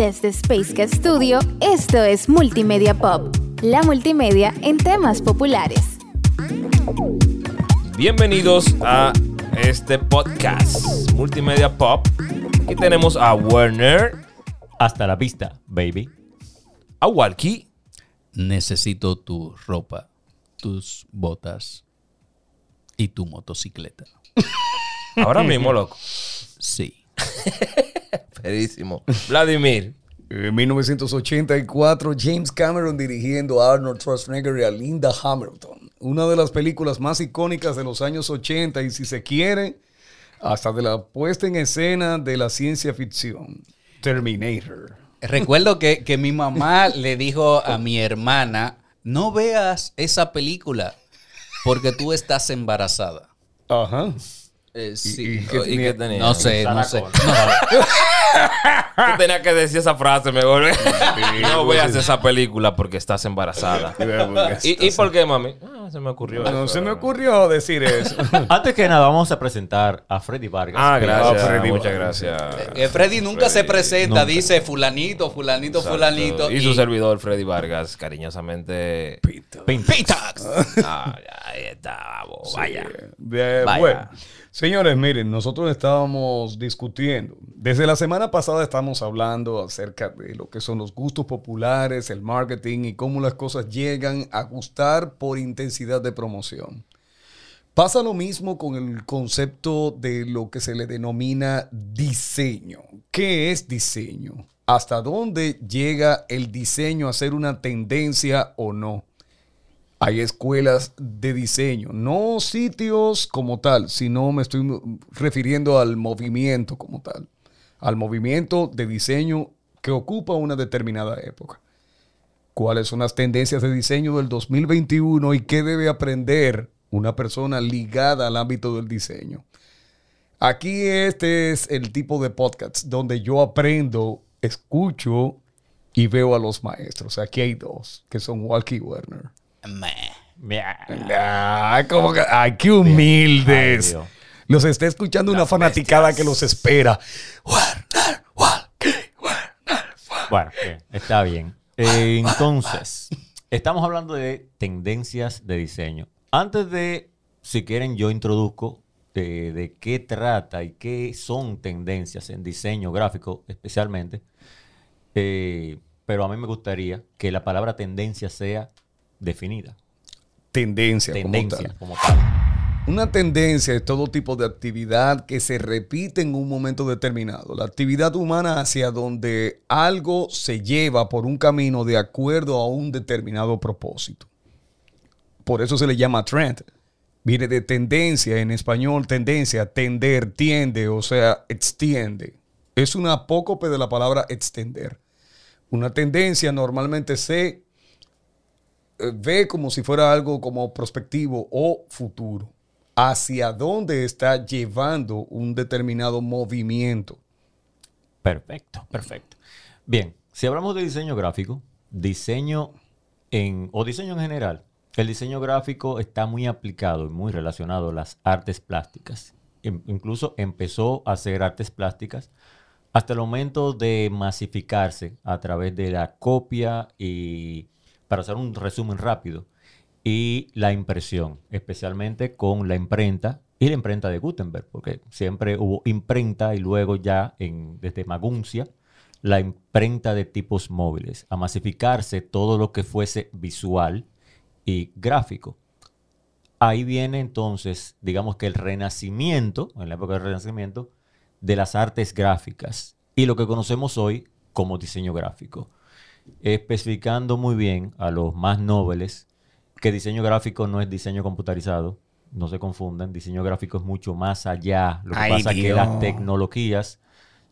Desde Space Studio, esto es Multimedia Pop, la multimedia en temas populares. Bienvenidos a este podcast Multimedia Pop. Aquí tenemos a Werner, Hasta la vista, baby. a Walkie, Necesito tu ropa, tus botas y tu motocicleta. ahora mismo, loco. Sí. Vladimir, En 1984, James Cameron dirigiendo a Arnold Schwarzenegger y a Linda Hamilton. Una de las películas más icónicas de los años 80 y si se quiere, hasta de la puesta en escena de la ciencia ficción. Terminator. Recuerdo que, que mi mamá le dijo a mi hermana, no veas esa película porque tú estás embarazada. Ajá. Eh, sí. y qué ¿y qué tenía? No sé, no sé. Tú tenías que decir esa frase mejor. no veas esa película porque estás embarazada. ¿Y, ¿Y por qué, mami? Ah, se me ocurrió No eso. se me ocurrió decir eso. Antes que nada, vamos a presentar a Freddy Vargas. Ah, gracias. Freddy Muchas gracias. Eh, Freddy nunca se presenta, Nunca. dice fulanito, fulanito, Exacto. fulanito. Y su servidor, Freddy Vargas, cariñosamente. Pito. Pintax. Ah, ahí está, vamos, vaya. De- Vaya. Bueno, señores, miren, nosotros estábamos discutiendo. Desde la semana pasada estamos hablando acerca de lo que son los gustos populares, el marketing y cómo las cosas llegan a gustar por intensidad de promoción. Pasa lo mismo con el concepto de lo que se le denomina diseño. ¿Qué es diseño? ¿Hasta dónde llega el diseño a ser una tendencia o no? Hay escuelas de diseño, no sitios como tal, sino me estoy refiriendo al movimiento como tal, al movimiento de diseño que ocupa una determinada época. ¿Cuáles son las tendencias de diseño del 2021 y qué debe aprender una persona ligada al ámbito del diseño? Aquí este es el tipo de podcast donde yo aprendo, escucho y veo a los maestros. Aquí hay dos, que son Walkie Werner. Ay, como que- ay, qué humildes. Ay, los está escuchando una fanaticada que los espera. Bueno, bien, está bien. Eh, entonces, estamos hablando de tendencias de diseño. Antes de, si quieren, yo introduzco de, de qué trata y qué son tendencias en diseño gráfico especialmente. Eh, pero a mí me gustaría que la palabra tendencia sea definida. Tendencia, como Tendencia tal. como tal. Una tendencia es todo tipo de actividad que se repite en un momento determinado. La actividad humana hacia donde algo se lleva por un camino de acuerdo a un determinado propósito. Por eso se le llama trend. Viene de tendencia, en español tendencia, tender, tiende, o sea, extiende. Es una apócope de la palabra extender. Una tendencia normalmente se ve como si fuera algo como prospectivo o futuro. Hacia dónde está llevando un determinado movimiento. Perfecto, perfecto. Bien, si hablamos de diseño gráfico, diseño en, o diseño en general, el diseño gráfico está muy aplicado y muy relacionado a las artes plásticas. In- incluso empezó a hacer artes plásticas hasta el momento de masificarse a través de la copia y, para hacer un resumen rápido, y la impresión, especialmente con la imprenta y la imprenta de Gutenberg, porque siempre hubo imprenta y luego ya en, desde Maguncia la imprenta de tipos móviles, a masificarse todo lo que fuese visual y gráfico. Ahí viene entonces, digamos que el renacimiento, en la época del renacimiento, de las artes gráficas y lo que conocemos hoy como diseño gráfico, especificando muy bien a los más nobles que diseño gráfico no es diseño computarizado, no se confundan, diseño gráfico es mucho más allá. Lo que Ay, pasa es que las tecnologías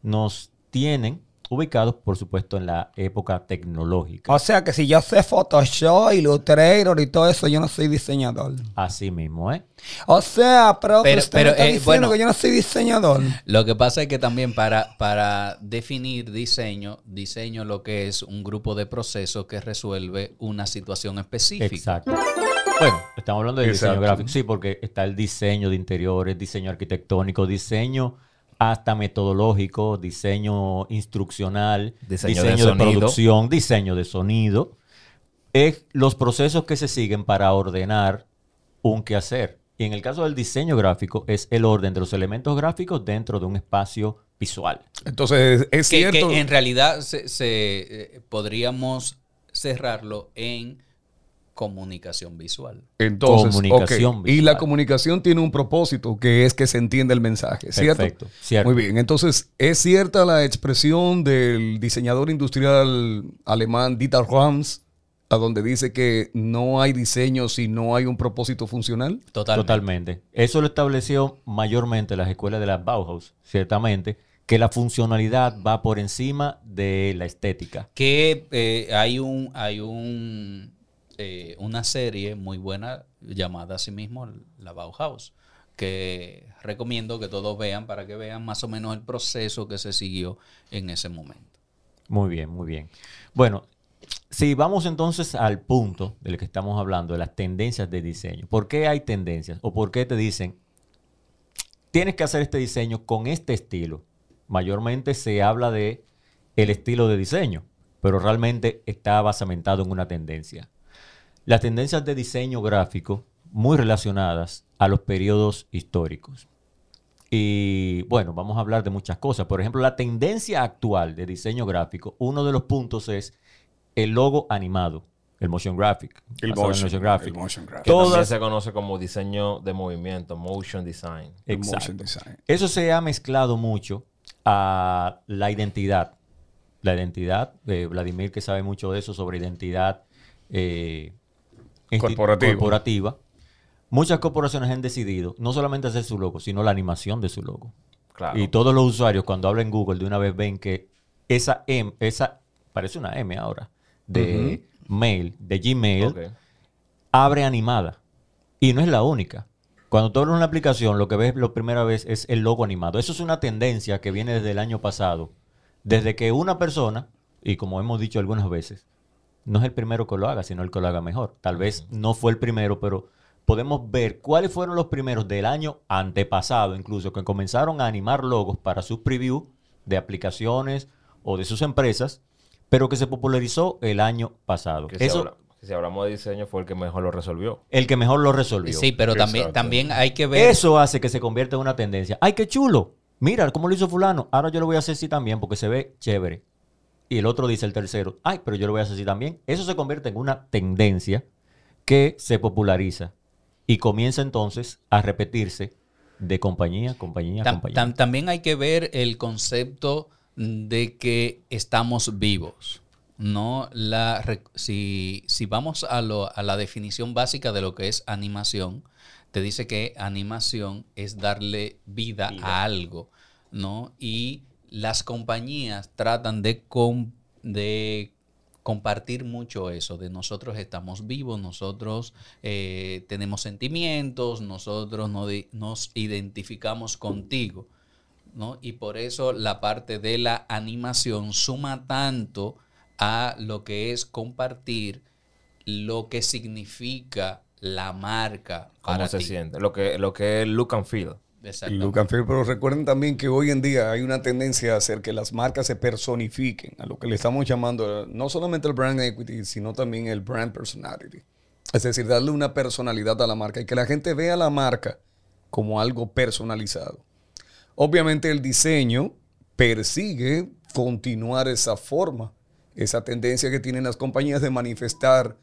nos tienen ubicados, por supuesto, en la época tecnológica. O sea que si yo sé Photoshop, Illustrator y todo eso, yo no soy diseñador. Así mismo, ¿eh? O sea, pero, Pero- usted pero, me está eh, diciendo bueno. que yo no soy diseñador. Lo que pasa es que también para, para definir diseño, diseño lo que es un grupo de procesos que resuelve una situación específica. Exacto. Bueno, estamos hablando de diseño gráfico. Sí, porque está el diseño de interiores, diseño arquitectónico, diseño hasta metodológico, diseño instruccional, Diseño diseño, de producción, diseño de sonido. Es los procesos que se siguen para ordenar un quehacer. Y en el caso del diseño gráfico, es el orden de los elementos gráficos dentro de un espacio visual. Entonces, es Que, cierto. que en realidad se, se, eh, podríamos cerrarlo en comunicación visual. Entonces, Comunicación ok. Y la visual. comunicación tiene un propósito que es que se entienda el mensaje, ¿cierto? Perfecto, cierto. Muy bien. Entonces, ¿es cierta la expresión del diseñador industrial alemán Dieter Rams, a donde dice que no hay diseño si no hay un propósito funcional? Totalmente. Totalmente. Eso lo estableció mayormente las escuelas de la Bauhaus, ciertamente, que la funcionalidad va por encima de la estética. Que eh, hay un, hay un eh, una serie muy buena llamada así mismo La Bauhaus, que recomiendo que todos vean para que vean más o menos el proceso que se siguió en ese momento. Muy bien, muy bien. Bueno, si vamos entonces al punto del que estamos hablando, de las tendencias de diseño. ¿Por qué hay tendencias? ¿O por qué te dicen, tienes que hacer este diseño con este estilo? Mayormente se habla de el estilo de diseño, pero realmente está basamentado en una tendencia. Las tendencias de diseño gráfico muy relacionadas a los periodos históricos. Y bueno, vamos a hablar de muchas cosas. Por ejemplo, la tendencia actual de diseño gráfico, uno de los puntos es el logo animado, el motion graphic. El motion, motion graphic. el motion graphic. Que también Todas- se conoce como diseño de movimiento, motion design. Exacto. motion design. Eso se ha mezclado mucho a la identidad. La identidad, de Vladimir que sabe mucho de eso, sobre identidad eh, Corporativa. corporativa. Muchas corporaciones han decidido no solamente hacer su logo, sino la animación de su logo. Claro. Y todos los usuarios cuando hablan Google de una vez ven que esa M, esa, parece una M ahora, de mail, de Gmail, abre animada. Y no es la única. Cuando tú abres una aplicación, lo que ves la primera vez es el logo animado. Eso es una tendencia que viene desde el año pasado. Desde que una persona, y como hemos dicho algunas veces, no es el primero que lo haga, sino el que lo haga mejor. Tal vez no fue el primero, pero podemos ver cuáles fueron los primeros del año antepasado, incluso, que comenzaron a animar logos para sus preview de aplicaciones o de sus empresas, pero que se popularizó el año pasado. Que Eso, si hablamos de diseño, fue el que mejor lo resolvió. el que mejor lo resolvió. Sí, pero también, también hay que ver. Eso hace que se convierta en una tendencia. ¡Ay, qué chulo! Mira cómo lo hizo fulano. Ahora yo lo voy a hacer así también porque se ve chévere. Y el otro dice el tercero, ay, pero yo lo voy a hacer así también. Eso se convierte en una tendencia que se populariza y comienza entonces a repetirse de compañía, compañía, Tam- compañía. tam- también hay que ver el concepto de que estamos vivos. No la si, si vamos a, lo- a la definición básica de lo que es animación, te dice que animación es darle vida, a algo, ¿no? Y las compañías tratan de, com- de compartir mucho eso, de nosotros estamos vivos, nosotros eh, tenemos sentimientos, nosotros no di- nos identificamos contigo, ¿no? Y por eso la parte de la animación suma tanto a lo que es compartir lo que significa la marca ¿Cómo para se ti. siente? Lo que, lo que es look and feel. Look and feel, pero recuerden también que hoy en día hay una tendencia a hacer que las marcas se personifiquen, a lo que le estamos llamando eh, no solamente el brand equity, sino también el brand personality. Es decir, darle una personalidad a la marca y que la gente vea la marca como algo personalizado. Obviamente el diseño persigue continuar esa forma, esa tendencia que tienen las compañías de manifestar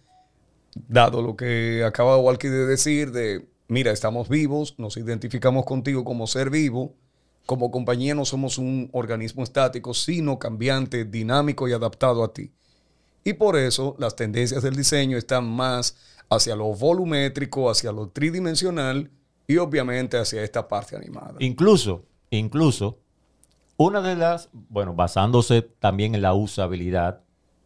dado lo que acaba Walkie de decir, de mira, estamos vivos, nos identificamos contigo como ser vivo, como compañía no somos un organismo estático, sino cambiante, dinámico y adaptado a ti. Y por eso las tendencias del diseño están más hacia lo volumétrico, hacia lo tridimensional y obviamente hacia esta parte animada. Incluso, incluso, una de las, bueno, basándose también en la usabilidad,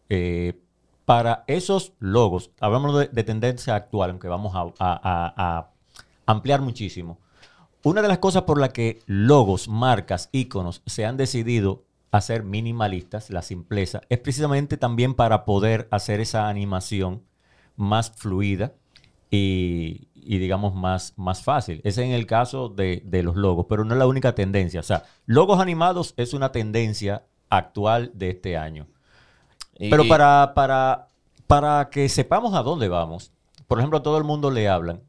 eh, para esos logos, hablamos de, de tendencia actual, aunque vamos a, ampliar muchísimo. Una de las cosas por las que logos, marcas, iconos se han decidido a ser minimalistas, la simpleza, es precisamente también para poder hacer esa animación más fluida y, y digamos más, más fácil. Ese es en el caso de, de los logos, pero no es la única tendencia. O sea, logos animados es una tendencia actual de este año. Y- Pero para, para, para que sepamos a dónde vamos, por ejemplo, a todo el mundo le hablan,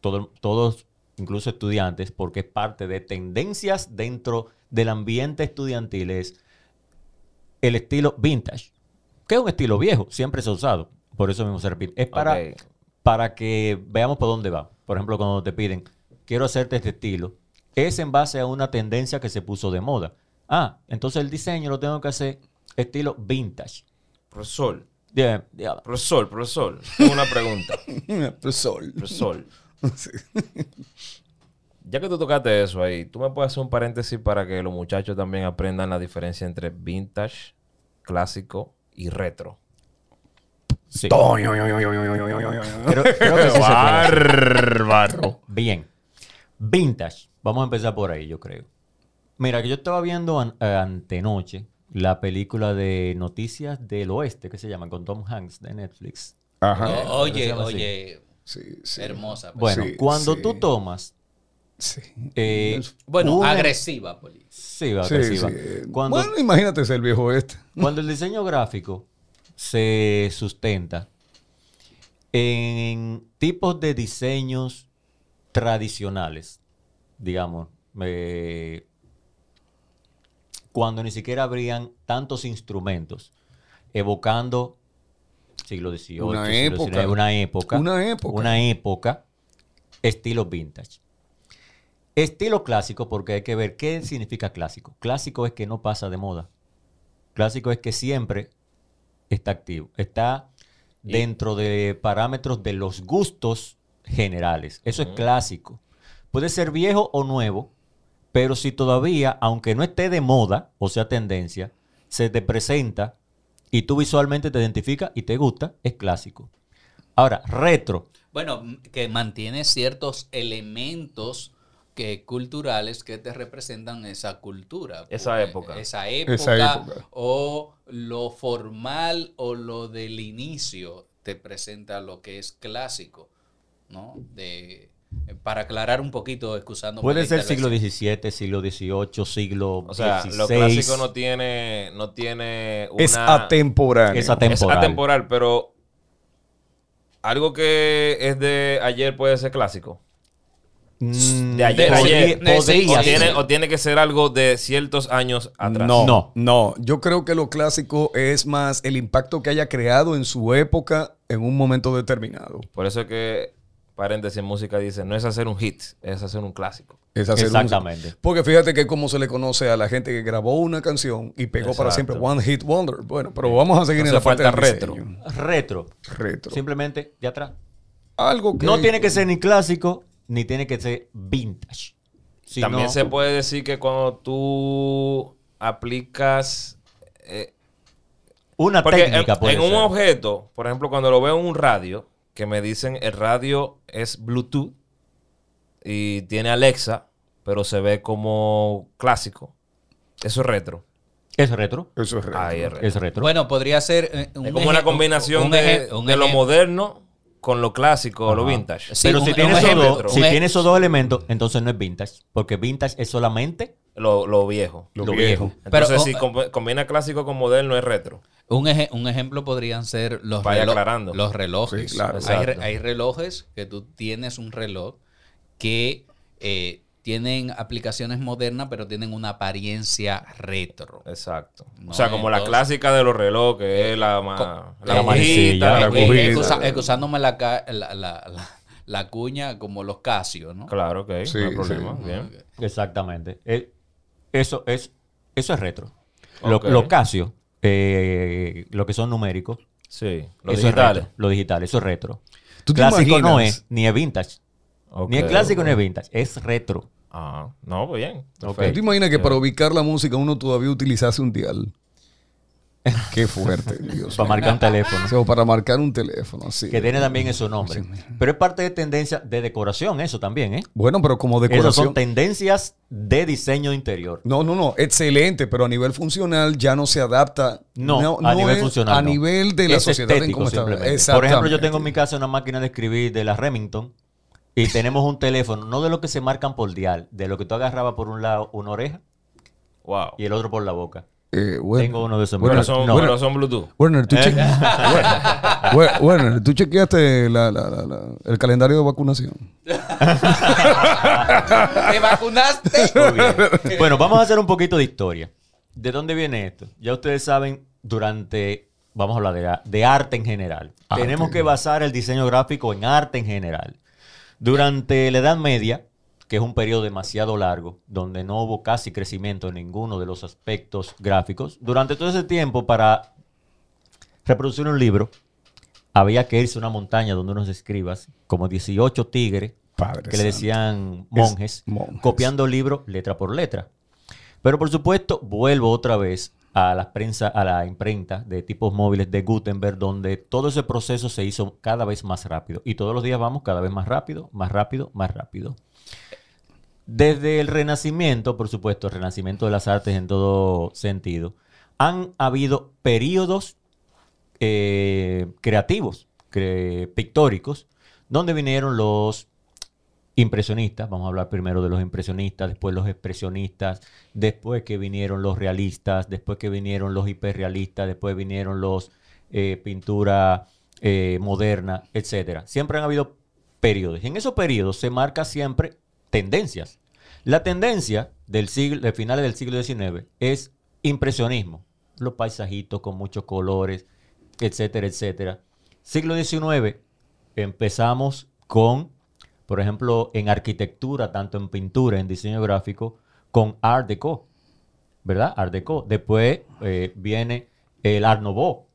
todo- todos, incluso estudiantes, porque es parte de tendencias dentro del ambiente estudiantil, es el estilo vintage, que es un estilo viejo, siempre se ha usado, por eso mismo se repite. Es para, para que veamos por dónde va. Por ejemplo, cuando te piden, quiero hacerte este estilo, es en base a una tendencia que se puso de moda. Ah, entonces el diseño lo tengo que hacer estilo vintage. Profesor, Bien, ya. profesor, profesor, tengo una pregunta. Profesor. Profesor. Ya que tú tocaste eso ahí, ¿tú me puedes hacer un paréntesis para que los muchachos también aprendan la diferencia entre vintage, clásico y retro? Sí. Creo, creo que sí se puede hacer. Bárbaro. Bien. Vintage. Vamos a empezar por ahí, yo creo. Mira, que yo estaba viendo an- eh, antenoche la película de Noticias del Oeste, que se llama, con Tom Hanks de Netflix. Ajá. O- Oye, oye, Sí, sí. hermosa. pues. Bueno, Sí, cuando sí. tú tomas... Sí. eh, Bueno, una- agresiva, Poli. Sí, Sí, agresiva. sí. Cuando, Bueno, imagínate ser el viejo este. Cuando el diseño gráfico se sustenta en tipos de diseños tradicionales, digamos, eh, cuando ni siquiera habrían tantos instrumentos, evocando siglo XVIII, Una siglo época. XIX, una época, Una época. una época, estilo vintage. Estilo clásico, porque hay que ver qué significa clásico. Clásico es que no pasa de moda. Clásico es que siempre está activo. Está dentro de parámetros de los gustos generales. Eso es clásico. Puede ser viejo o nuevo, pero si todavía, aunque no esté de moda, o sea, tendencia, se te presenta y tú visualmente te identificas y te gusta, es clásico. Ahora, retro. Bueno, que mantiene ciertos elementos que, culturales que te representan esa cultura. Esa Porque época. Esa época. Esa época. O lo formal o lo del inicio te presenta lo que es clásico, ¿no? De, para aclarar un poquito, excusando. Puede ser siglo XVII, siglo XVIII, siglo O sea, XVI. lo clásico no tiene, no tiene una... Es atemporáneo. Es atemporal. Es atemporal, pero algo que es de ayer puede ser clásico. Mm, De ayer, ayer. podría o, tiene, o tiene que ser algo de ciertos años atrás. No, No. no, Yo creo que lo clásico es más el impacto que haya creado en su época en un momento determinado. Por eso es que, paréntesis, en música dice, no es hacer un hit, es hacer un clásico. Es hacer un- Exactamente. porque fíjate que como se le conoce a la gente que grabó una canción y pegó para siempre One Hit Wonder. Bueno, pero vamos a seguir en la parte del retro. diseño. Retro. Retro. Simplemente de atrás. Algo que No tiene que ser ni clásico, ni tiene que ser vintage. También se puede decir que cuando tú aplicas... eh, una porque técnica en, puede en un objeto, por ejemplo, cuando lo veo en un radio, que me dicen el radio es Bluetooth y tiene Alexa, pero se ve como clásico. Eso es retro. Es retro. Eso es retro. Ahí es retro. Es retro. Bueno, podría ser. eh, un Es como una combinación un de, un de lo moderno con lo clásico o lo vintage. Sí, Pero un- si un tiene, esos dos, si tiene esos dos elementos, entonces no es vintage. Porque vintage es solamente Lo, lo viejo. Lo lo viejo. viejo. Entonces, Pero, si oh, com- combina clásico con moderno, es retro. Un, eje- un ejemplo podrían ser los, Vaya relo- aclarando. los relojes. Sí, claro. hay, re- hay relojes que tú tienes un reloj que eh, tienen aplicaciones modernas, pero tienen una apariencia retro. Exacto. No, o sea, como la clásica de los relojes, que es la, ma- la manecilla, la la. Excusa- excusándome la, ca- la, la- la- la cuña como los Casio, ¿no? Claro, ok. Sí, no hay sí. problema. Bien. Exactamente. Eh, eso, es, eso es retro. Lo, Ok. lo Casio, eh, lo que son numéricos, Sí. Los eso digitales. es retro. Lo digital, eso es retro. ¿Tú te Clásico no es, ni es vintage. Ni es clásico ok. ni es vintage. Es retro. Ah, no, pues bien. Ok. ¿Tú te imaginas que para ubicar la música uno todavía utilizase un dial? Qué fuerte, Dios Para marcar un teléfono. O sea, para marcar un teléfono, así. Que tiene también esos nombres. Pero es parte de tendencia de decoración, eso también, ¿eh? Bueno, pero como Esas decoración. son tendencias de diseño interior. No, no, no, excelente, pero a nivel funcional ya no se adapta. No, a nivel es funcional. A no. nivel de la Es sociedad en estético, cómo está. simplemente. Por ejemplo, yo tengo en mi casa una máquina de escribir de la Remington y tenemos un teléfono, no de lo que se marcan por dial, de lo que tú agarrabas por un lado una oreja Wow. y el otro por la boca. Eh, Tengo uno de esos. Pero Bueno, son, no, pero son Bluetooth. Werner, tú, Eh. che- Werner, Werner, ¿tú chequeaste la- la- la- la- el calendario de vacunación? ¿Te vacunaste? Muy bien. Bueno, vamos a hacer un poquito de historia. ¿De dónde viene esto? Ya ustedes saben, durante, vamos a hablar de, de arte en general. Arte. Tenemos que basar el diseño gráfico en arte en general. Durante la Edad Media, que es un periodo demasiado largo, donde no hubo casi crecimiento en ninguno de los aspectos gráficos, durante todo ese tiempo, para reproducir un libro, había que irse a una montaña donde unos escribas, como 18 tigres, Padre que le decían monjes, monjes. copiando el libro letra por letra. Pero por supuesto, vuelvo otra vez a la prensa, a la imprenta de tipos móviles de Gutenberg, donde todo ese proceso se hizo cada vez más rápido. Y todos los días vamos cada vez más rápido, más rápido, más rápido. Desde el Renacimiento, por supuesto, el Renacimiento de las artes en todo sentido, han habido periodos eh, creativos, cre- pictóricos, donde vinieron los impresionistas, vamos a hablar primero de los impresionistas, después los expresionistas, después que vinieron los realistas, después que vinieron los hiperrealistas, después vinieron los eh, pintura eh, moderna, etcétera. Siempre han habido periodos. En esos periodos se marca siempre tendencias. La tendencia del siglo, de finales del siglo XIX es impresionismo. Los paisajitos con muchos colores, etcétera, etcétera. Siglo XIX empezamos con, por ejemplo, en arquitectura, tanto en pintura, en diseño gráfico, con Art Deco, ¿verdad? Art Deco. Después eh, viene el Art Nouveau.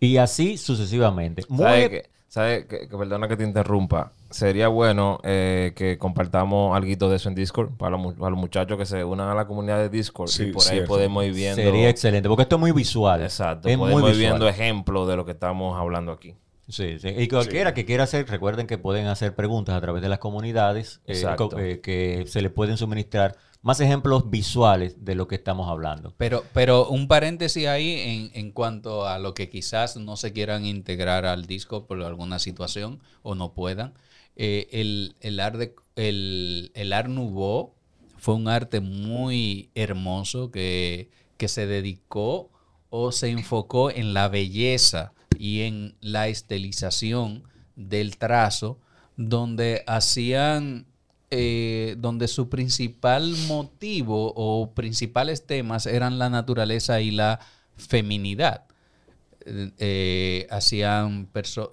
Y así sucesivamente. Muy- ¿Sabes que, sabe que, que perdona que te interrumpa? Sería bueno eh, que compartamos algo de eso en Discord para los, para los muchachos que se unan a la comunidad de Discord Sí, y por ahí podemos ir viendo. Sería excelente, porque esto es muy visual. Exacto, Es podemos muy ir visual. viendo ejemplos de lo que estamos hablando aquí. Sí, sí. Y cualquiera que quiera hacer, recuerden que pueden hacer preguntas a través de las comunidades, eh, eh, que se les pueden suministrar más ejemplos visuales de lo que estamos hablando. Pero, pero un paréntesis ahí en, en cuanto a lo que quizás no se quieran integrar al disco por alguna situación o no puedan. Eh, el, el, art el, el Art Nouveau fue un arte muy hermoso que, que se dedicó o se enfocó en la belleza y en la estilización del trazo, donde hacían eh, donde su principal motivo o principales temas eran la naturaleza y la feminidad. Eh, eh, hacían perso-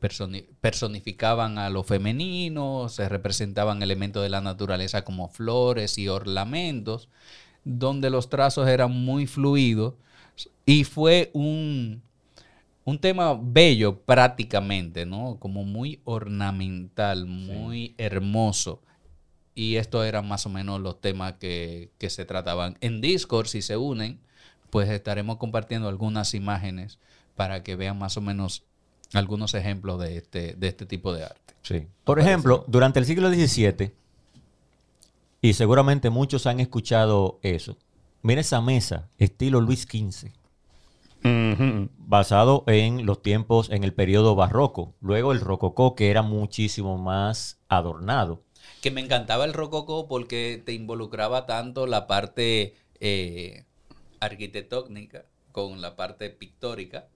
personi- personificaban a lo femenino, se representaban elementos de la naturaleza como flores y ornamentos, donde los trazos eran muy fluidos y fue un, un tema bello prácticamente, ¿no? Como muy ornamental, muy hermoso. Y estos eran más o menos los temas que, que se trataban. En Discord, si se unen, pues estaremos compartiendo algunas imágenes para que vean más o menos algunos ejemplos de este, de este tipo de arte. Sí. Por ejemplo, durante el siglo XVII, y seguramente muchos han escuchado eso, mira esa mesa, estilo Luis XV, basado en los tiempos, en el periodo barroco. Luego el rococó, que era muchísimo más adornado. Que me encantaba el rococó porque te involucraba tanto la parte eh, arquitectónica con la parte pictórica,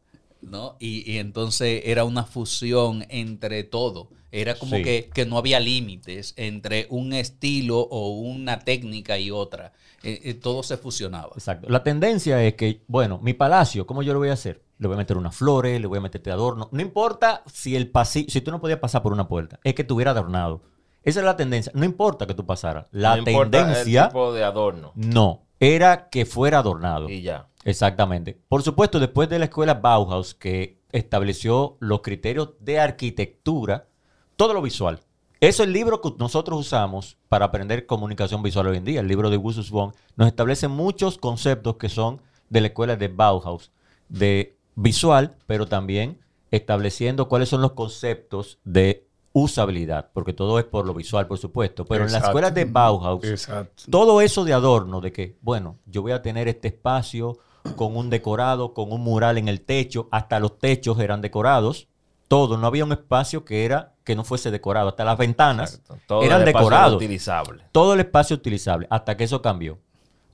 ¿no? Y, y entonces era una fusión entre todo. Era como Sí. que, que no había límites entre un estilo o una técnica y otra. Eh, eh, todo se fusionaba. Exacto. La tendencia es que, bueno, mi palacio, ¿cómo yo lo voy a hacer? Le voy a meter unas flores, le voy a meter adorno. No importa si el pasillo, si tú no podías pasar por una puerta, es que estuviera adornado. Esa es la tendencia. No importa que tú pasaras. La no importa tendencia, el tipo de adorno. no, era que fuera adornado. Y ya. Exactamente. Por supuesto, después de la escuela Bauhaus, que estableció los criterios de arquitectura, todo lo visual. Eso es el libro que nosotros usamos para aprender comunicación visual hoy en día. El libro de Gusus Von nos establece muchos conceptos que son de la escuela de Bauhaus, de visual, pero también estableciendo cuáles son los conceptos de usabilidad, porque todo es por lo visual, por supuesto. Pero en la Exacto. escuela de Bauhaus, Exacto. todo eso de adorno, de que, bueno, yo voy a tener este espacio con un decorado, con un mural en el techo, hasta los techos eran decorados. todo, no había un espacio que era que no fuese decorado. Hasta las ventanas. Todo eran el decorados. utilizable. Todo el espacio utilizable, hasta que eso cambió.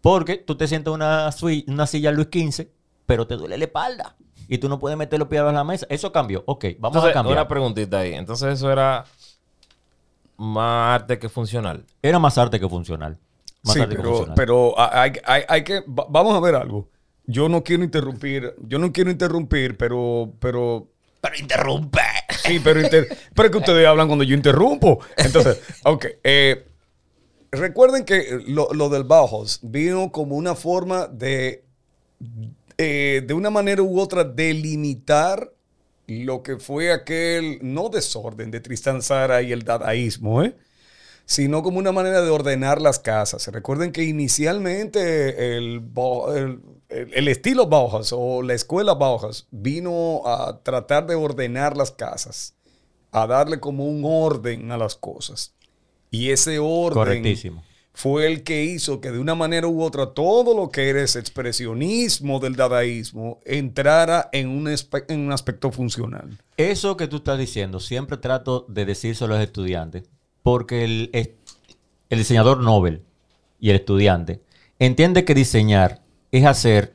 Porque tú te sientas en una, sui- una silla Luis XV, pero te duele la espalda. Y tú no puedes meter los pies a la mesa. Eso cambió. Ok, vamos Entonces, a cambiar. una preguntita ahí. Entonces, eso era más arte que funcional. Era más arte que funcional. Más Sí, arte que pero, funcional. pero hay, hay- hay que. va- Vamos a ver algo. Yo no quiero interrumpir. Yo no quiero interrumpir, pero. Pero. Pero interrumpe. Sí, pero, inter- pero es que ustedes hablan cuando yo interrumpo. Entonces, ok. eh, recuerden que lo, lo del Bauhaus vino como una forma de, eh, de una manera u otra, delimitar lo que fue aquel, no desorden de Tristan Zara y el dadaísmo, ¿eh? sino como una manera de ordenar las casas. Recuerden que inicialmente el, el- el- estilo Bauhaus o la escuela Bauhaus vino a tratar de ordenar las casas, a darle como un orden a las cosas. Y ese orden. Fue el que hizo que de una manera u otra todo lo que era ese expresionismo del dadaísmo entrara en un, en un aspecto funcional. Eso que tú estás diciendo, siempre trato de decírselo a los estudiantes, porque el, el diseñador Nobel y el estudiante entiende que diseñar es hacer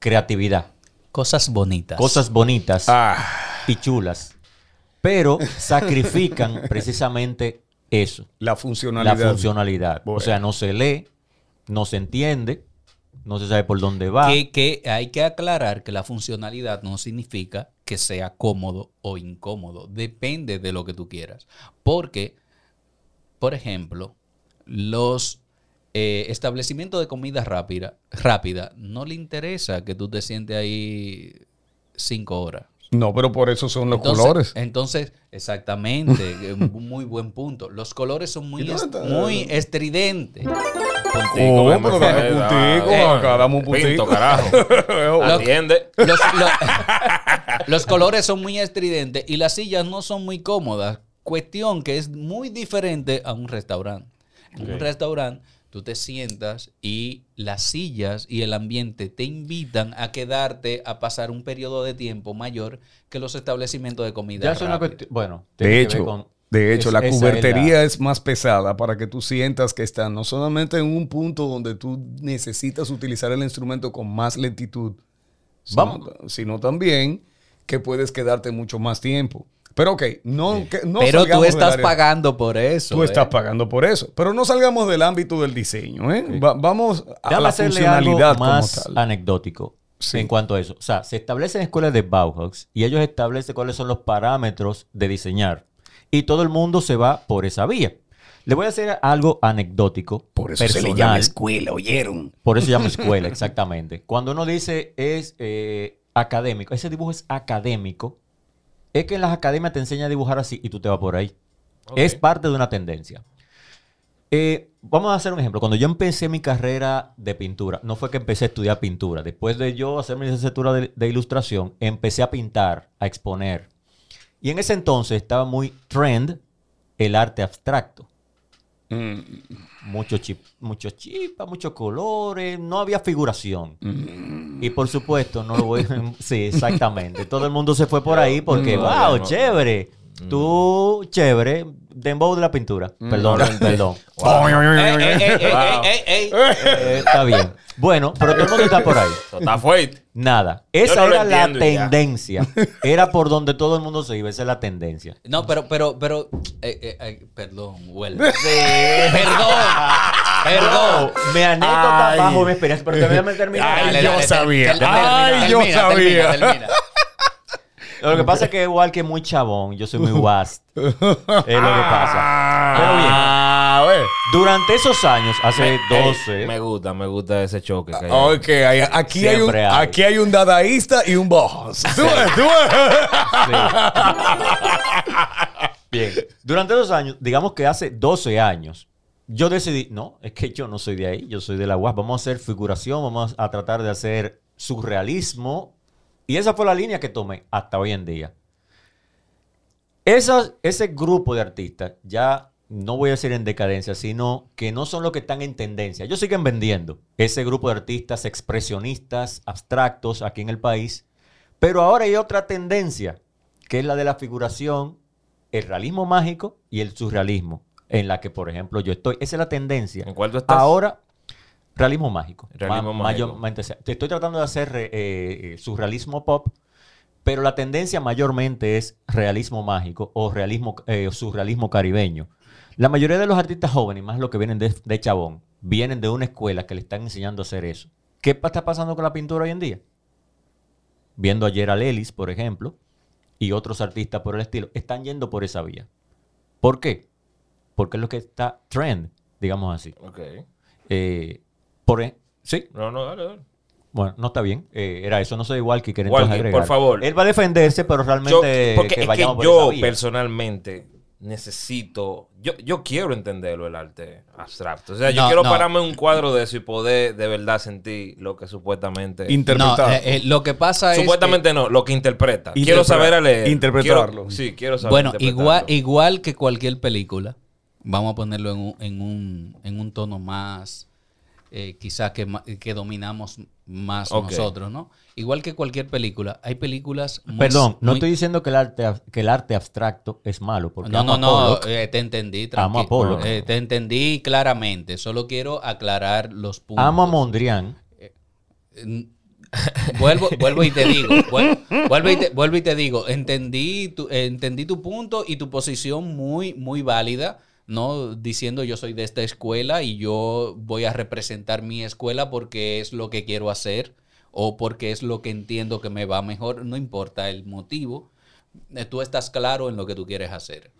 creatividad, Cosas bonitas. cosas bonitas Ah, y chulas, pero sacrifican precisamente eso, la funcionalidad. la funcionalidad. Bueno. O sea, no se lee, no se entiende, no se sabe por dónde va. Que, que hay que aclarar que la funcionalidad no significa que sea cómodo o incómodo. Depende de lo que tú quieras. Porque, por ejemplo, los eh, establecimientos de comida rápida, rápida no le interesa que tú te sientes ahí cinco horas. No, pero por eso son los Entonces- colores. Entonces, exactamente, un muy buen punto. Los colores son muy, muy estridentes. Puntico, Oh, pero dame eh, acá dame un Pinto, puntico. carajo. Oh, Atiende. Los, lo- los colores son muy estridentes y las sillas no son muy cómodas. Cuestión que es muy diferente a un restaurante. En un restaurante tú te sientas y las sillas y el ambiente te invitan a quedarte a pasar un periodo de tiempo mayor que los establecimientos de comida. Ya es una rápida. cuestión. Bueno, De hecho, con- de hecho, es- la es cubertería es, más pesada para que tú sientas que estás no solamente en un punto donde tú necesitas utilizar el instrumento con más lentitud, sino, Vamos. sino también que puedes quedarte mucho más tiempo. Pero ok, no, que, no Pero tú estás área- pagando por eso. Tú ¿eh? estás pagando por eso. Pero no salgamos del ámbito del diseño. ¿eh? Va- vamos a Déjame la hacerle algo funcionalidad como más tal. anecdótico Sí. en cuanto a eso. O sea, se establecen escuelas de Bauhaus y ellos establecen cuáles son los parámetros de diseñar. Y todo el mundo se va por esa vía. Le voy a hacer algo anecdótico. Por eso se le llama escuela, ¿oyeron? Por eso se llama escuela, exactamente. Cuando uno dice es eh, académico, ese dibujo es académico, es que en las academias te enseñan a dibujar así y tú te vas por ahí. Es parte de una tendencia. Eh, vamos a hacer un ejemplo. Cuando yo empecé mi carrera de pintura, no fue que empecé a estudiar pintura. Después de yo hacer mi licenciatura de, de ilustración, empecé a pintar, a exponer. Y en ese entonces estaba muy trend el arte abstracto. Mm, Mucho chip, muchos chipas, muchos colores, no había figuración. Mm. Y por supuesto, no lo voy Sí, exactamente. Todo el mundo se fue por ahí porque, No, wow, no. chévere. Tú, chévere. Dembow de la pintura. Perdón, perdón. Está bien. Bueno, pero todo el mundo está por ahí. Eso Está fuerte. Nada. Esa no era la tendencia. Era por donde todo el mundo se iba. Esa es la tendencia. No, pero, pero, pero, eh, eh, eh, perdón, huele. Perdón, perdón. Mi anécdota Ay. bajo mi experiencia. Pero déjame terminar. Ay, Dale, yo dale, sabía. ter- termina, Ay, termina, yo termina, sabía. termina, termina. Lo que pasa es que igual que muy chabón, yo soy muy wast. es lo que pasa. Pero bien, Durante esos años, hace Ey, 12, Me gusta, me gusta ese choque. que hay. Ok, hay- aquí, hay un, Siempre hay. aquí hay un dadaísta y un Bauhaus. Tú ves, tú bien, durante esos años, digamos que hace 12 años, yo decidí, no, es que yo no soy de ahí, yo soy de la UAS, vamos a hacer figuración, vamos a tratar de hacer surrealismo. Y esa fue la línea que tomé hasta hoy en día. Esas- ese grupo de artistas, ya no voy a decir en decadencia, sino que no son los que están en tendencia. Ellos siguen vendiendo ese grupo de artistas expresionistas, abstractos aquí en el país. Pero ahora hay otra tendencia que es la de la figuración, el realismo mágico y el surrealismo, en la que, por ejemplo, yo estoy. Esa es la tendencia. ¿En cuál tú estás? Ahora, realismo mágico. Realismo Ma- mágico. mayormente. Te estoy tratando de hacer eh, eh, surrealismo pop, pero la tendencia mayormente es realismo mágico o realismo, eh, surrealismo caribeño. La mayoría de los artistas jóvenes, más los que vienen de, de Chabón, vienen de una escuela que le están enseñando a hacer eso. ¿Qué está pasando con la pintura hoy en día? Viendo a Gerald Ellis, por ejemplo, y otros artistas por el estilo, están yendo por esa vía. ¿Por qué? Porque es lo que está trend, digamos así. Ok. Eh, por, e- sí, No, no, dale, dale. bueno, no está bien. Eh, era eso, no soy igual que quieren Walkie, agregar. por favor. Él va a defenderse, pero Yo, realmente porque que es que vayamos por yo esa vía. personalmente necesito, yo, yo quiero entenderlo el arte abstracto. O sea, yo No, quiero no. pararme en un cuadro de eso y poder de verdad sentir lo que supuestamente... No, Interpretar. eh, eh, lo que pasa es. supuestamente no, lo que interpreta. quiero Interpretar- saber a leer. interpretarlo. Quiero- sí, quiero saber bueno, igual, igual que cualquier película, vamos a ponerlo en un, en un, en un tono más. eh, quizás que, que dominamos más Ok. nosotros, ¿no? Igual que cualquier película, hay películas muy- Perdón, no muy- estoy diciendo que el arte, ab- que el arte abstracto es malo. Porque No, no, no, eh, te entendí. Amo a Pollock. eh, te entendí claramente. Solo quiero aclarar los puntos. Amo a Mondrian. Vuelvo, vuelvo y te digo, vuel- vuelvo, y te, vuelvo y te digo, entendí tu, eh, entendí tu punto y tu posición muy, muy válida, ¿no? Diciendo yo soy de esta escuela y yo voy a representar mi escuela porque es lo que quiero hacer o porque es lo que entiendo que me va mejor, no importa el motivo, eh, tú estás claro en lo que tú quieres hacer.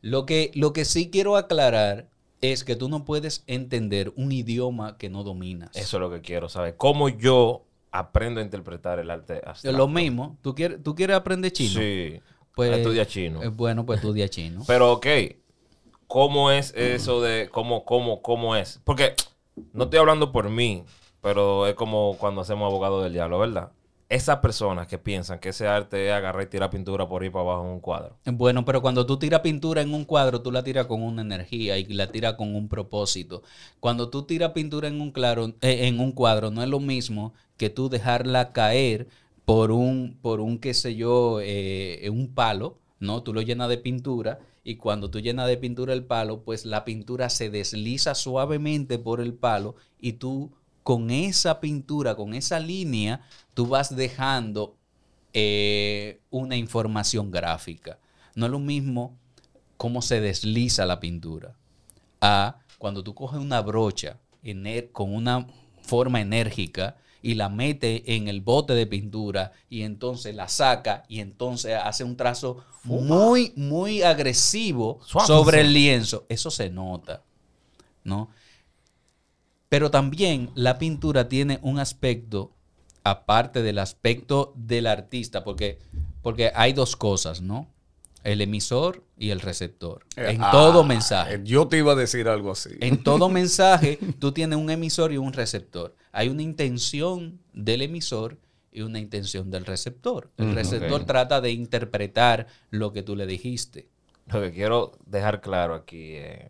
Lo que, lo que sí quiero aclarar es que tú no puedes entender un idioma que no dominas. Eso es lo que quiero saber. ¿Cómo yo aprendo a interpretar el arte abstracto? Lo mismo, ¿tú quieres, tú quieres aprender chino? Sí. Pues, Estudia chino. eh, bueno, pues estudia chino. Pero, ok, ¿cómo es eso de cómo, cómo, cómo es? Porque no estoy hablando por mí, pero es como cuando hacemos abogado del diablo, ¿verdad? Esas personas que piensan que ese arte es agarrar y tirar pintura por ahí para abajo en un cuadro. Bueno, pero cuando tú tiras pintura en un cuadro, tú la tiras con una energía y la tiras con un propósito. Cuando tú tiras pintura en un, claro, eh, en un cuadro, no es lo mismo que tú dejarla caer por un, por un qué sé yo, eh, un palo, ¿no? Tú lo llenas de pintura y cuando tú llenas de pintura el palo, pues la pintura se desliza suavemente por el palo y tú con esa pintura, con esa línea, tú vas dejando eh, una información gráfica. No es lo mismo cómo se desliza la pintura a cuando tú coges una brocha con una forma enérgica y la mete en el bote de pintura y entonces la saca y entonces hace un trazo muy, muy agresivo sobre el lienzo. Eso se nota, ¿no? Pero también la pintura tiene un aspecto, aparte del aspecto del artista, porque, porque hay dos cosas, ¿no? El emisor y el receptor. En Ah, todo mensaje. Yo te iba a decir algo así. En todo mensaje, tú tienes un emisor y un receptor. Hay una intención del emisor y una intención del receptor. El receptor ok. trata de interpretar lo que tú le dijiste. Lo que quiero dejar claro aquí eh,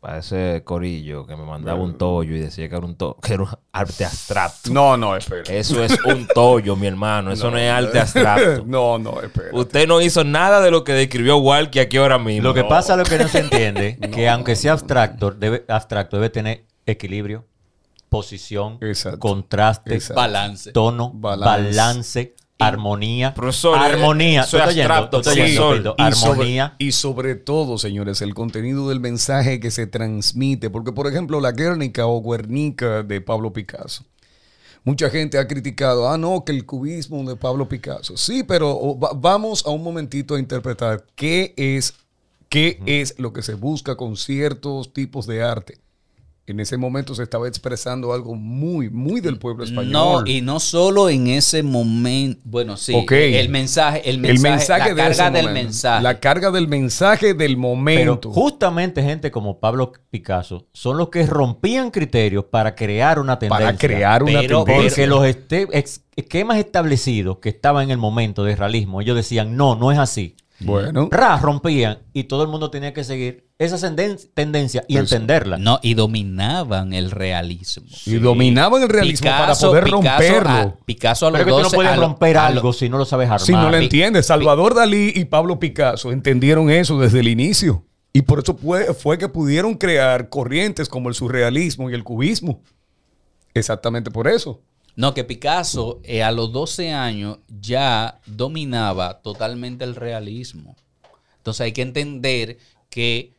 para ese corillo que me mandaba un tollo y decía que era un, to- que era un arte abstracto. No, no, espera. Eso es un tollo, mi hermano. Eso no, es arte abstracto. No, no, espera. Usted no hizo nada de lo que describió Walkie aquí ahora mismo. Lo que No. pasa, lo que no se entiende, que aunque sea abstracto, debe, abstracto debe tener equilibrio, posición, Exacto. contraste, Exacto. Balance. tono, Balance. balance, armonía. Profesor, armonía. eh, soy abstracto, Armonía. Y sobre, todo, señores, el contenido del mensaje que se transmite. Porque, por ejemplo, la Guernica o Guernica de Pablo Picasso. Mucha gente ha criticado, ah, no, que el cubismo de Pablo Picasso. Sí, pero vamos a un momentito a interpretar qué es, qué es lo que se busca con ciertos tipos de arte. En ese momento se estaba expresando algo muy, muy del pueblo español. No, y no solo en ese momento. Bueno, sí. Ok. El mensaje, el mensaje, el mensaje la de carga del momento. mensaje. La carga del mensaje del Pero momento. justamente gente como Pablo Picasso son los que rompían criterios para crear una tendencia. para crear una Pero- tendencia. Porque los este- esquemas establecidos que estaban en el momento de realismo, ellos decían, no, no es así. Bueno, Ra, rompían y todo el mundo tenía que seguir esa tenden- tendencia y entenderla. No, y dominaban el realismo. Y dominaban el realismo para poder romperlo. A, Picasso a los Pero es que tú no 12, puedes romper lo- algo si no lo sabes armar. Si no lo entiendes, Salvador Dalí y Pablo Picasso entendieron eso desde el inicio. Y por eso fue, fue que pudieron crear corrientes como el surrealismo y el cubismo. Exactamente por eso. No, que Picasso eh, a los 12 años ya dominaba totalmente el realismo. Entonces hay que entender que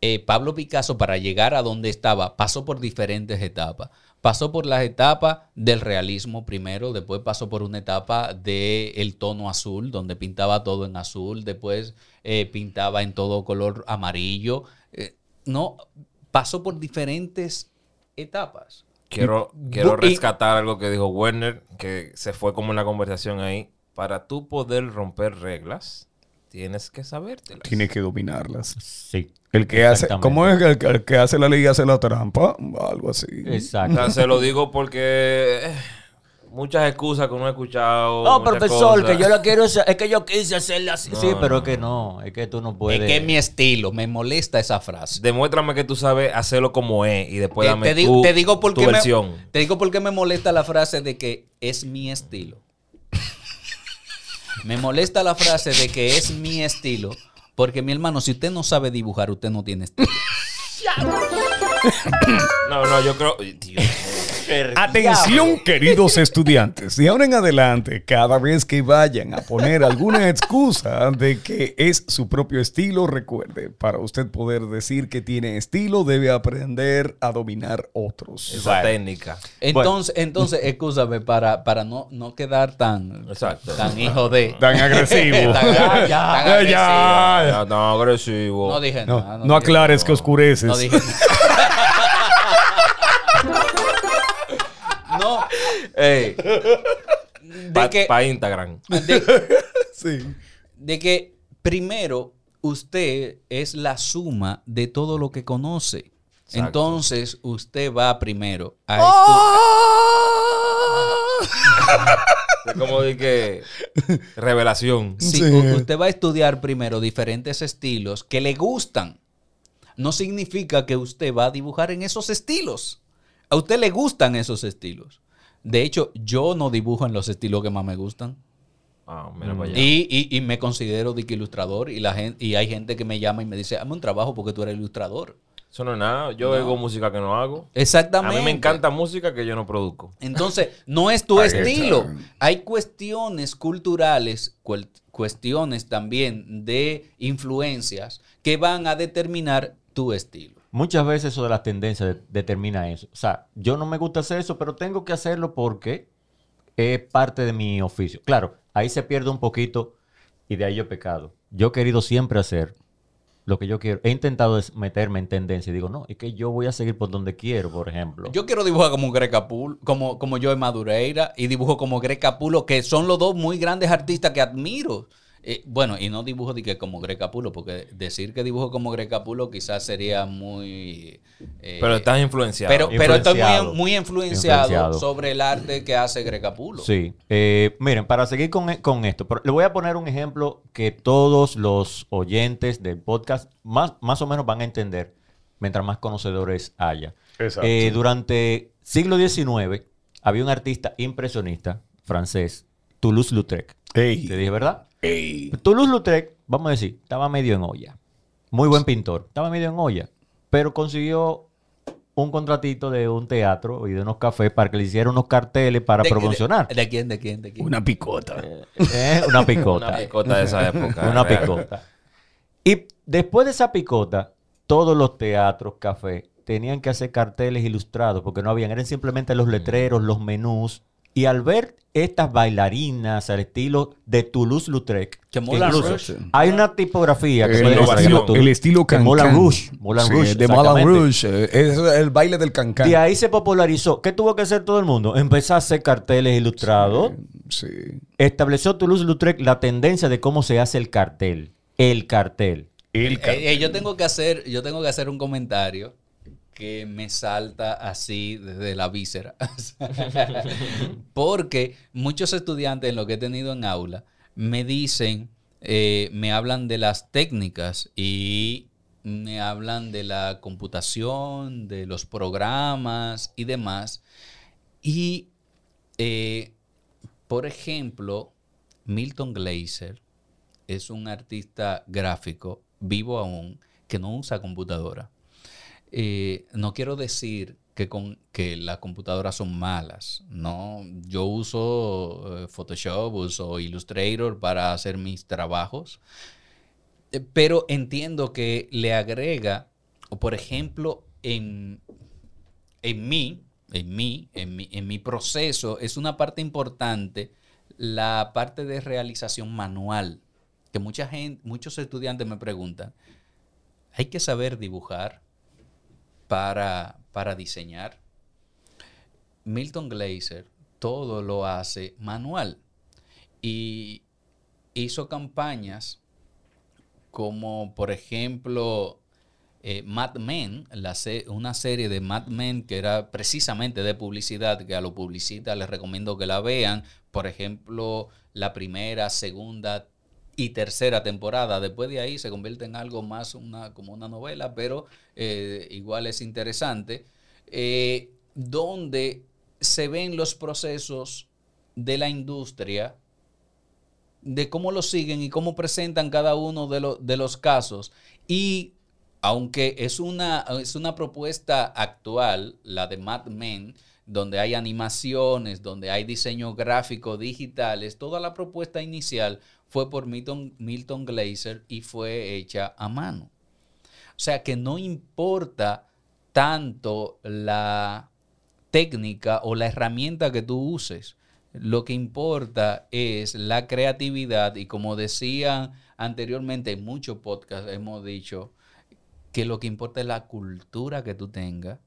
eh, Pablo Picasso para llegar a donde estaba pasó por diferentes etapas. Pasó por las etapas del realismo primero, después pasó por una etapa del tono azul, donde pintaba todo en azul, después eh, pintaba en todo color amarillo. No, pasó por diferentes etapas. Quiero, quiero y- rescatar algo que dijo Werner, que se fue como en la conversación ahí. Para tú poder romper reglas, tienes que sabértelas. Tiene que dominarlas. Sí. El que hace. ¿cómo es el, que- el que hace la ley hace la trampa? Algo así. O Exacto. sea, se lo digo porque eh, muchas excusas que uno ha escuchado. No, profesor, cosas. que yo lo quiero hacer, es que yo quise hacerla así. No, sí, pero no, es que no, es que tú no puedes. Es que es mi estilo, me molesta esa frase. Demuéstrame que tú sabes hacerlo como es y después Te, dame te digo, tu, te digo por tu qué me, versión. te digo por qué me molesta la frase de que es mi estilo. me molesta la frase de que es mi estilo, porque mi hermano, si usted no sabe dibujar, usted no tiene estilo. No, no, yo creo. Dios. Atención, queridos estudiantes. De ahora en adelante, cada vez que vayan a poner alguna excusa de que es su propio estilo, recuerde, para usted poder decir que tiene estilo, debe aprender a dominar otros. Esa técnica. Entonces, entonces, escúchame, para, para no, no quedar tan, Exacto. tan hijo de. Tan agresivo. tan, tan Ya, agresivo. ya. Ya, tan agresivo. No dije No, nada. no dije aclares nada. que oscureces. No dije No, Ey, de para que, Instagram. de, Sí. de que primero usted es la suma de todo lo que conoce. Exacto. Entonces usted va primero a Es como de que. Revelación. Sí, Sí. usted va a estudiar primero diferentes estilos que le gustan. No significa que usted va a dibujar en esos estilos. A usted le gustan esos estilos. De hecho, yo no dibujo en los estilos que más me gustan. Ah, mira para allá. Y, y- y me considero de que ilustrador y la gente y hay gente que me llama y me dice, hazme un trabajo porque tú eres ilustrador. Eso no es nada. Yo oigo música que no hago. A Exactamente. mí me encanta música que yo no produzco. Entonces, no es tu estilo. Hay cuestiones culturales, cuestiones también de influencias que van a determinar tu estilo. Muchas veces eso de las tendencias de- determina eso. O sea, yo no me gusta hacer eso, pero tengo que hacerlo porque es parte de mi oficio. Claro, ahí se pierde un poquito y de ahí yo he pecado. Yo he querido siempre hacer lo que yo quiero. He intentado meterme en tendencia y digo, no, es que yo voy a seguir por donde quiero, por ejemplo. Yo quiero dibujar como Greca Pulo, como, como yo en Madureira, y dibujo como Greca Pulo, que son los dos muy grandes artistas que admiro. Eh, bueno, y no dibujo de que como Greca Pulo, porque decir que dibujo como Greca Pulo quizás sería muy... eh, Pero estás influenciado. pero, pero estoy muy, muy influenciado, Influenciado. sobre el arte que hace Greca Pulo. Sí. Eh, miren, para seguir con, con esto, pero le voy a poner un ejemplo que todos los oyentes del podcast más, más o menos van a entender mientras más conocedores haya. Exacto. Eh, durante siglo XIX había un artista impresionista francés, Toulouse-Lautrec. Te dije, ¿verdad? Ey. Toulouse-Lautrec, vamos a decir, estaba medio en olla. Muy buen pintor. Estaba medio en olla. Pero consiguió un contratito de un teatro y de unos cafés para que le hicieran unos carteles para ¿De- promocionar. ¿De, de quién? ¿De quién? ¿De quién? Una picota. Eh, una picota. Una picota de esa época. Una real. picota. Y después de esa picota, todos los teatros, cafés, tenían que hacer carteles ilustrados porque no habían, eran simplemente los letreros, los menús. Y al ver estas bailarinas al estilo de Toulouse-Lautrec, Que Rouge. hay una tipografía que El puede innovación. estilo, el estilo de cancán. Moulin Rouge. Moulin Sí, Rouge, de Moulin. Rouge. eh, Es el baile del cancán. Y ahí se popularizó. ¿Qué tuvo que hacer todo el mundo? Empezar a hacer carteles ilustrados. Sí. Estableció Toulouse-Lautrec la tendencia de cómo se hace el cartel. El cartel. El. Eh, eh, yo tengo que hacer, yo tengo que hacer un comentario que me salta así desde la víscera. Porque muchos estudiantes en lo que he tenido en aula me dicen, eh, me hablan de las técnicas y me hablan de la computación, de los programas y demás. Y, eh, por ejemplo, Milton Glaser es un artista gráfico, vivo aún, que no usa computadora. Eh, no quiero decir que, con, que las computadoras son malas, ¿no? Yo uso eh, Photoshop, uso Illustrator para hacer mis trabajos, eh, pero entiendo que le agrega, o por ejemplo, en, en mí, en mí, en mi, en mi proceso, es una parte importante la parte de realización manual, que mucha gente, muchos estudiantes me preguntan, ¿hay que saber dibujar para, para diseñar? Milton Glaser todo lo hace manual y hizo campañas como por ejemplo eh, Mad Men, la se- una serie de Mad Men que era precisamente de publicidad, que a los publicistas les recomiendo que la vean. Por ejemplo, la primera, segunda y tercera temporada. Después de ahí se convierte en algo más una, como una novela, pero eh, igual es interesante. eh, donde se ven los procesos de la industria de cómo lo siguen y cómo presentan cada uno de, de los casos. Y aunque es una, es una propuesta actual, la de Mad Men, donde hay animaciones, donde hay diseño gráfico digitales, toda la propuesta inicial fue por Milton, Milton Glaser y fue hecha a mano. O sea que no importa tanto la técnica o la herramienta que tú uses. Lo que importa es la creatividad y como decía anteriormente en muchos podcasts hemos dicho que lo que importa es la cultura que tú tengas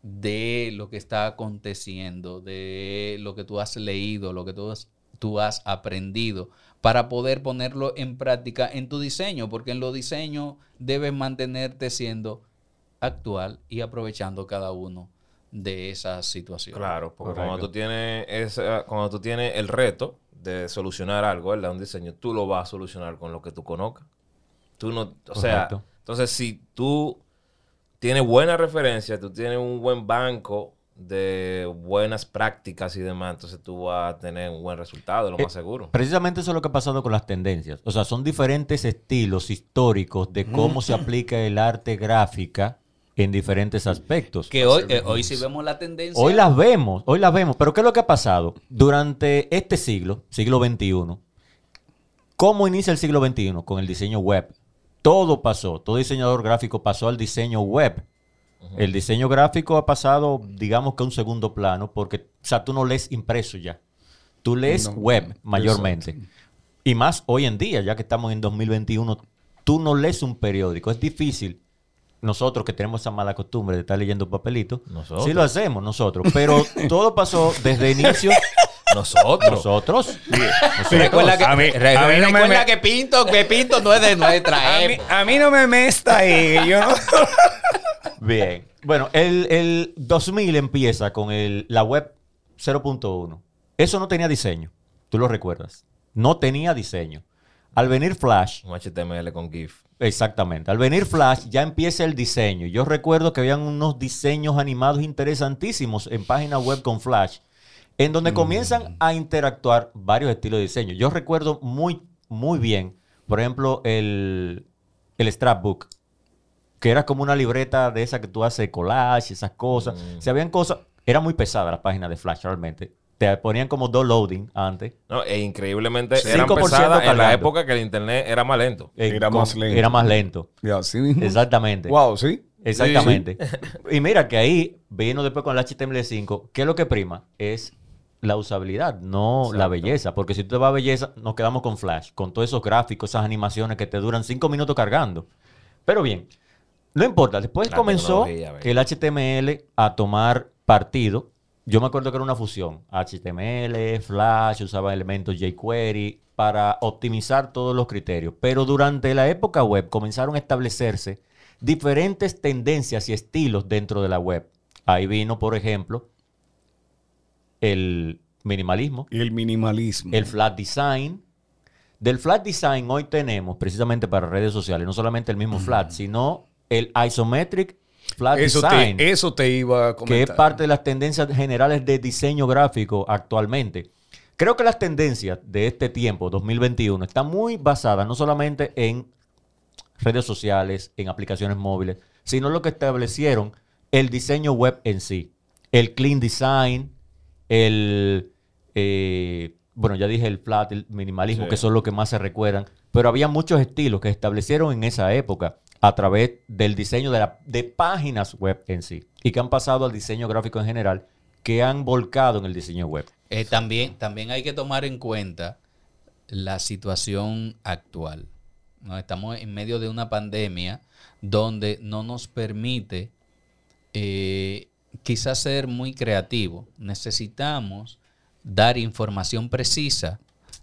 de lo que está aconteciendo, de lo que tú has leído, lo que tú has, tú has aprendido, para poder ponerlo en práctica en tu diseño, porque en los diseños debes mantenerte siendo actual y aprovechando cada uno de esas situaciones. Claro, porque cuando tú tienes esa, cuando tú tienes el reto de solucionar algo, ¿verdad? Un diseño, tú lo vas a solucionar con lo que tú conozcas. Tú no, o sea, entonces si tú tienes buena referencia, tú tienes un buen banco de buenas prácticas y demás, entonces tú vas a tener un buen resultado, lo Eh, más seguro. Precisamente eso es lo que ha pasado con las tendencias. O sea, son diferentes estilos históricos de cómo se aplica el arte gráfica en diferentes aspectos. Que hoy, eh, hoy si vemos la tendencia... Hoy las vemos, hoy las vemos. Pero ¿qué es lo que ha pasado? Durante este siglo, siglo XXI, ¿cómo inicia el siglo XXI? Con el diseño web. Todo pasó, todo diseñador gráfico pasó al diseño web. El diseño gráfico ha pasado, digamos que a un segundo plano, porque, o sea, tú no lees impreso ya. Tú lees No, web mayormente. Y más hoy en día, ya que estamos en 2021, tú no lees un periódico. Es difícil. Nosotros que tenemos esa mala costumbre de estar leyendo papelitos, Nosotros. sí lo hacemos nosotros. Pero todo pasó desde inicio. Nosotros. nosotros. Recuerda que, A mí- re- a mí no me- recuerda me- que Pinto, que Pinto no es de nuestra A mí, a mí no me mesta ahí. Yo no- Bien. Bueno, el, el 2000 empieza con el, la web 0.1. Eso no tenía diseño. Tú lo recuerdas. No tenía diseño. Al venir Flash, Un HTML con GIF. Exactamente. Al venir Flash ya empieza el diseño. Yo recuerdo que habían unos diseños animados interesantísimos en página web con Flash, en donde comienzan a interactuar varios estilos de diseño. Yo recuerdo muy, muy bien, por ejemplo, el, el scrapbook, que era como una libreta de esa que tú haces collage, esas cosas. Si habían cosas, era muy pesada la página de Flash realmente. Te ponían como dos loading antes. No, e increíblemente Sí. eran 5% pesadas en la época que el internet era más lento. Eh, Era con- más lento. Era más lento. Ya, así mismo. Exactamente. Wow, sí. Exactamente. Y mira que ahí, vino después con el HTML5, ¿qué es lo que prima? Es la usabilidad, no la belleza. Porque si tú te vas a belleza, nos quedamos con Flash, con todos esos gráficos, esas animaciones que te duran cinco minutos cargando. Pero bien, no importa. Después La comenzó que el HTML a tomar partido. Yo me acuerdo que era una fusión. HTML, Flash, usaba elementos jQuery para optimizar todos los criterios. Pero durante la época web comenzaron a establecerse diferentes tendencias y estilos dentro de la web. Ahí vino, por ejemplo, el minimalismo, el minimalismo. el flat design. Del flat design hoy tenemos, precisamente para redes sociales, no solamente el mismo flat, sino el isometric flat Eso design, te, eso te iba a que comentar. es parte de las tendencias generales de diseño gráfico actualmente. Creo que las tendencias de este tiempo, 2021, están muy basadas no solamente en redes sociales, en aplicaciones móviles, sino lo que establecieron el diseño web en sí. El clean design, el, eh, bueno, ya dije el flat, el minimalismo, Sí. que son los que más se recuerdan, pero había muchos estilos que se establecieron en esa época a través del diseño de, la- de páginas web en sí y que han pasado al diseño gráfico en general, que han volcado en el diseño web. Eh, también, también hay que tomar en cuenta la situación actual. ¿no? Estamos en medio de una pandemia donde no nos permite eh, quizás ser muy creativo. Necesitamos dar información precisa.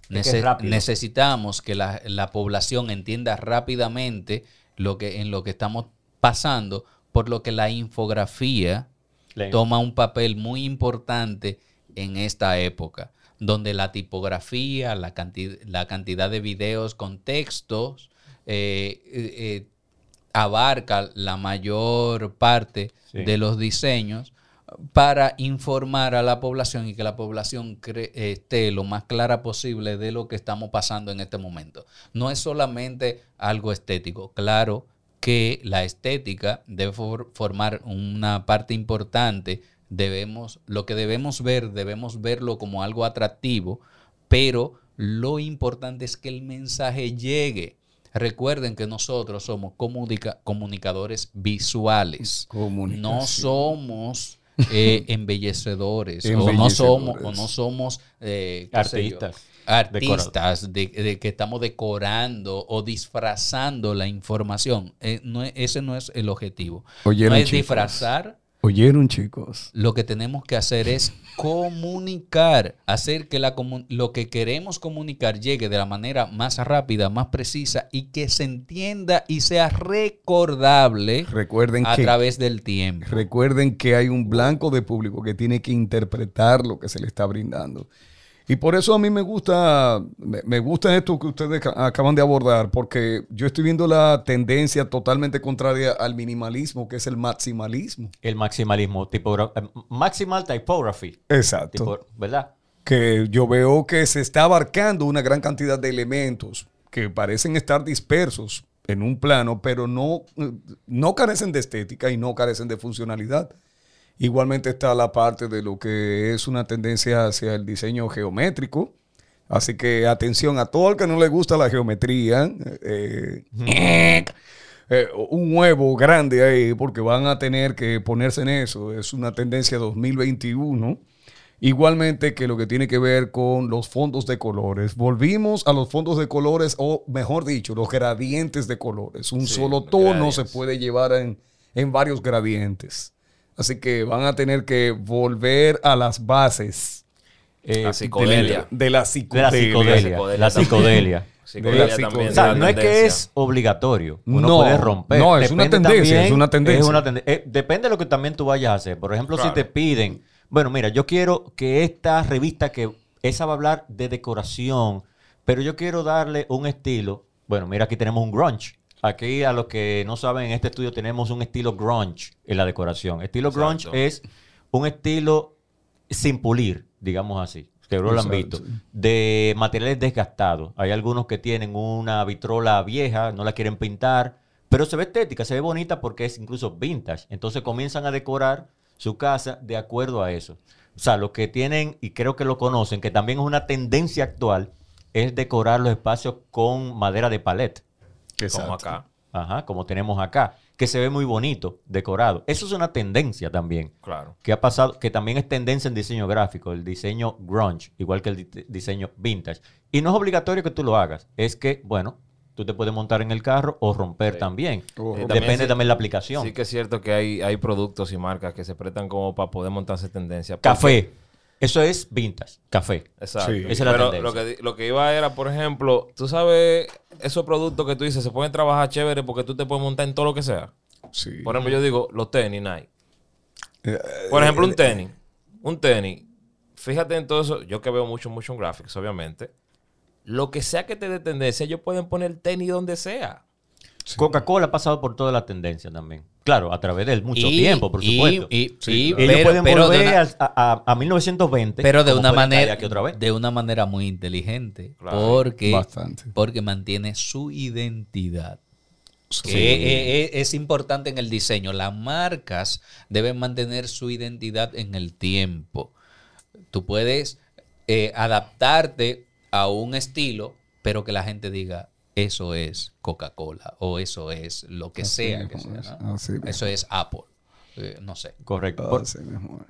Que necesitamos que la, la población entienda rápidamente lo que, en lo que estamos pasando, por lo que la infografía La- toma un papel muy importante en esta época, donde la tipografía, la, canti- la cantidad de videos con textos, eh, eh, eh, abarca la mayor parte Sí. de los diseños para informar a la población y que la población esté lo más clara posible de lo que estamos pasando en este momento. No es solamente algo estético, claro que la estética debe for- formar una parte importante, debemos, lo que debemos ver, debemos verlo como algo atractivo, pero lo importante es que el mensaje llegue. Recuerden que nosotros somos comunica- comunicadores visuales. No somos eh, embellecedores, o no somos, o no somos eh, Artistas. artistas de, de que estamos decorando o disfrazando la información. Eh, no ese no es el objetivo. Oyeron, no es chicos. disfrazar. Oyeron, chicos. Lo que tenemos que hacer es comunicar, hacer que la lo que queremos comunicar llegue de la manera más rápida, más precisa y que se entienda y sea recordable Recuerden a que través del tiempo. Recuerden que hay un blanco de público que tiene que interpretar lo que se le está brindando. Y por eso a mí me gusta, me, gusta esto que ustedes ca- acaban de abordar, porque yo estoy viendo la tendencia totalmente contraria al minimalismo, que es el maximalismo. El maximalismo, tipogra- eh, maximal typography, Exacto. tipo, ¿verdad? que yo veo que se está abarcando una gran cantidad de elementos que parecen estar dispersos en un plano, pero no, no carecen de estética y no carecen de funcionalidad. Igualmente está la parte de lo que es una tendencia hacia el diseño geométrico. Así que atención a todo el que no le gusta la geometría. eh, eh, un huevo grande ahí porque van a tener que ponerse en eso. Es una tendencia 2021. Igualmente que lo que tiene que ver con los fondos de colores. Volvimos a los fondos de colores, o mejor dicho, los gradientes de colores. Un Sí, solo tono se puede llevar en, en varios gradientes. Así que van a tener que volver a las bases Eh, La de psicodelia. la, de la de la psicodelia. psicodelia. psicodelia La psicodelia. Psicodelia De la también O sea, no es que es obligatorio. Uno No, puede romper. no, es una tendencia, también- es una tendencia. es una tende- eh, depende de lo que también tú vayas a hacer. Por ejemplo, Claro. si te piden, bueno, mira, yo quiero que esta revista que esa va a hablar de decoración, pero yo quiero darle un estilo. Bueno, mira, aquí tenemos un grunge. Aquí, a los que no saben, en este estudio tenemos un estilo grunge en la decoración. Estilo Exacto. grunge es un estilo sin pulir, digamos así. Seguro lo han visto. De materiales desgastados. Hay algunos que tienen una vitrola vieja, no la quieren pintar, pero se ve estética, se ve bonita porque es incluso vintage. Entonces comienzan a decorar su casa de acuerdo a eso. O sea, los que tienen, y creo que lo conocen, que también es una tendencia actual, es decorar los espacios con madera de palet. Como acá. Ajá, como tenemos acá, que se ve muy bonito, decorado. Eso es una tendencia también Claro. que ha pasado, que también es tendencia en diseño gráfico, el diseño grunge, igual que el di- diseño vintage. Y no es obligatorio que tú lo hagas, es que, bueno, tú te puedes montar en el carro o romper Sí. también. Eh, Depende sí- también de la aplicación. Sí que es cierto que hay, hay productos y marcas que se prestan como para poder montarse tendencia. Porque- Café, eso es vintage, café. Exacto. Sí. Esa es la Pero tendencia. lo que, lo que iba era, por ejemplo, tú sabes, esos productos que tú dices se pueden trabajar chévere porque tú te puedes montar en todo lo que sea. Sí. Por ejemplo, yo digo los tenis Nike. Eh, Por ejemplo, un tenis. Un tenis. Fíjate en todo eso. Yo que veo mucho motion graphics, obviamente. lo que sea que te dé tendencia, ellos pueden poner tenis donde sea. Coca-Cola ha pasado por toda la tendencia también. Claro, a través de mucho Y- tiempo, por y- supuesto. y- Sí, y- ellos pero- pueden pero de volver una- a, a- a 1920. Pero de una manera aquí otra vez. de una manera muy inteligente, Claro. porque Bastante. porque mantiene su identidad. Sí. Que eh, eh, es importante en el diseño. Las marcas deben mantener su identidad en el tiempo. Tú puedes eh, adaptarte a un estilo, pero que la gente diga, eso es Coca-Cola o eso es lo que Así sea que mismo sea. es, ¿no? así mismo. Eso es Apple. Eh, no sé. Correcto. Por- Así mismo.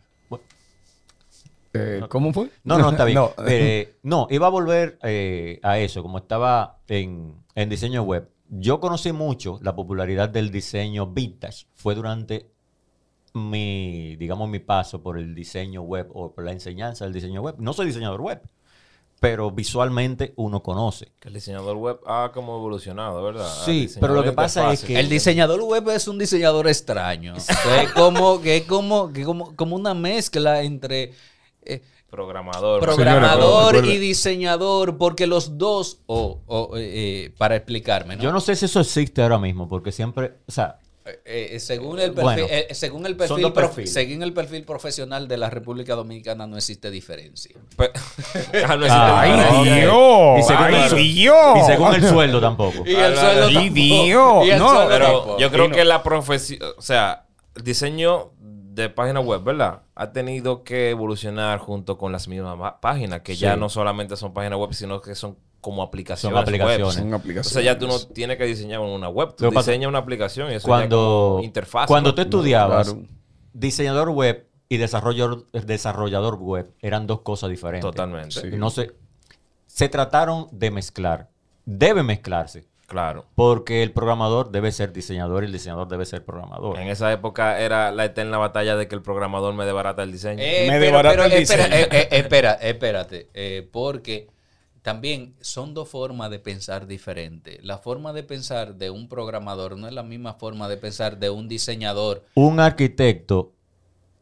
Eh, ¿Cómo fue? No, no, está bien. No. Eh, no, iba a volver eh, a eso, como estaba en, en diseño web. Yo conocí mucho la popularidad del diseño vintage. Fue durante mi, digamos, mi paso por el diseño web o por la enseñanza del diseño web. No soy diseñador web, pero visualmente uno conoce. Que el diseñador web ha como evolucionado, ¿verdad? Sí, pero lo que pasa es que- El diseñador web es un diseñador extraño. Que es como, que es como, que como, como una mezcla entre eh, Programador. programador y diseñador, porque los dos, o o, eh, eh, para explicarme, ¿no? Yo no sé si eso existe ahora mismo, porque siempre, o sea, Eh, eh, según el perfil, Bueno, eh, según el son perfil, prof- según el perfil profesional de la República Dominicana no existe diferencia. Ah, no existe Ay. Dios. Dios! Y según, ¡Ay, el, Dios! y según el sueldo tampoco. Y el Ah, sueldo ay, tampoco. Dios. Y el No, sueldo Pero tampoco. yo creo no- que la profesión, o sea, el diseño de página web, ¿verdad? Ha tenido que evolucionar junto con las mismas ma- páginas, que ya no solamente son páginas web, sino que son como aplicaciones. Son aplicaciones. web. Son aplicaciones. Entonces ya tú no tienes que diseñar una web, tú diseñas una aplicación y eso ya cuando, como interfaz. cuando ¿no? tú estudiabas, claro. diseñador web y desarrollador, desarrollador web eran dos cosas diferentes. Totalmente. No se, se trataron de mezclar. Debe mezclarse. Claro. Porque el programador debe ser diseñador y el diseñador debe ser programador. En esa época era la eterna batalla de que el programador me debarata el diseño. Eh, Me pero, desbarata pero el espera, diseño. eh, eh, espera, espérate, eh, porque también son dos formas de pensar diferentes. La forma de pensar de un programador no es la misma forma de pensar de un diseñador. Un arquitecto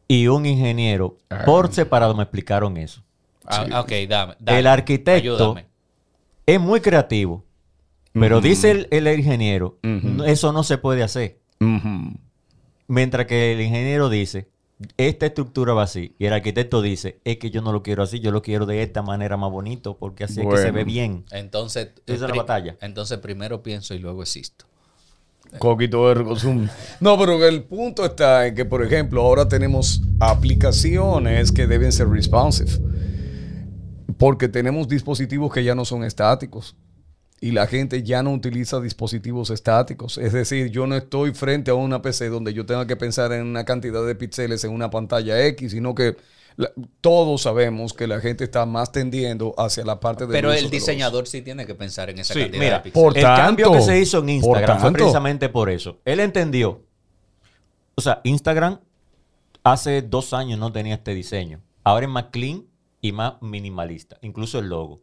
y un ingeniero por separado me explicaron eso. Ah, ok, dame, dame, el arquitecto ayúdame. es muy creativo, pero Ujú. dice el, el ingeniero, Ujú. "No, eso no se puede hacer. Mientras que el ingeniero dice, esta estructura va así. Y el arquitecto dice, es que yo no lo quiero así, yo lo quiero de esta manera más bonito, porque así es que se ve bien. Entonces, Esa es la pri- batalla. Entonces primero pienso y luego existo. Coquito de Recosum. No, pero el punto está en que, por ejemplo, ahora tenemos aplicaciones que deben ser responsive. Porque tenemos dispositivos que ya no son estáticos. Y la gente ya no utiliza dispositivos estáticos. Es decir, yo no estoy frente a una PC donde yo tenga que pensar en una cantidad de píxeles en una pantalla X, sino que la- todos sabemos que la gente está más tendiendo hacia la parte de Pero el diseñador sí tiene que pensar en esa Sí, cantidad mira, de píxeles. por el cambio que se hizo en Instagram fue precisamente por eso. Él entendió. O sea, Instagram hace dos años no tenía este diseño. Ahora es más clean y más minimalista, incluso el logo.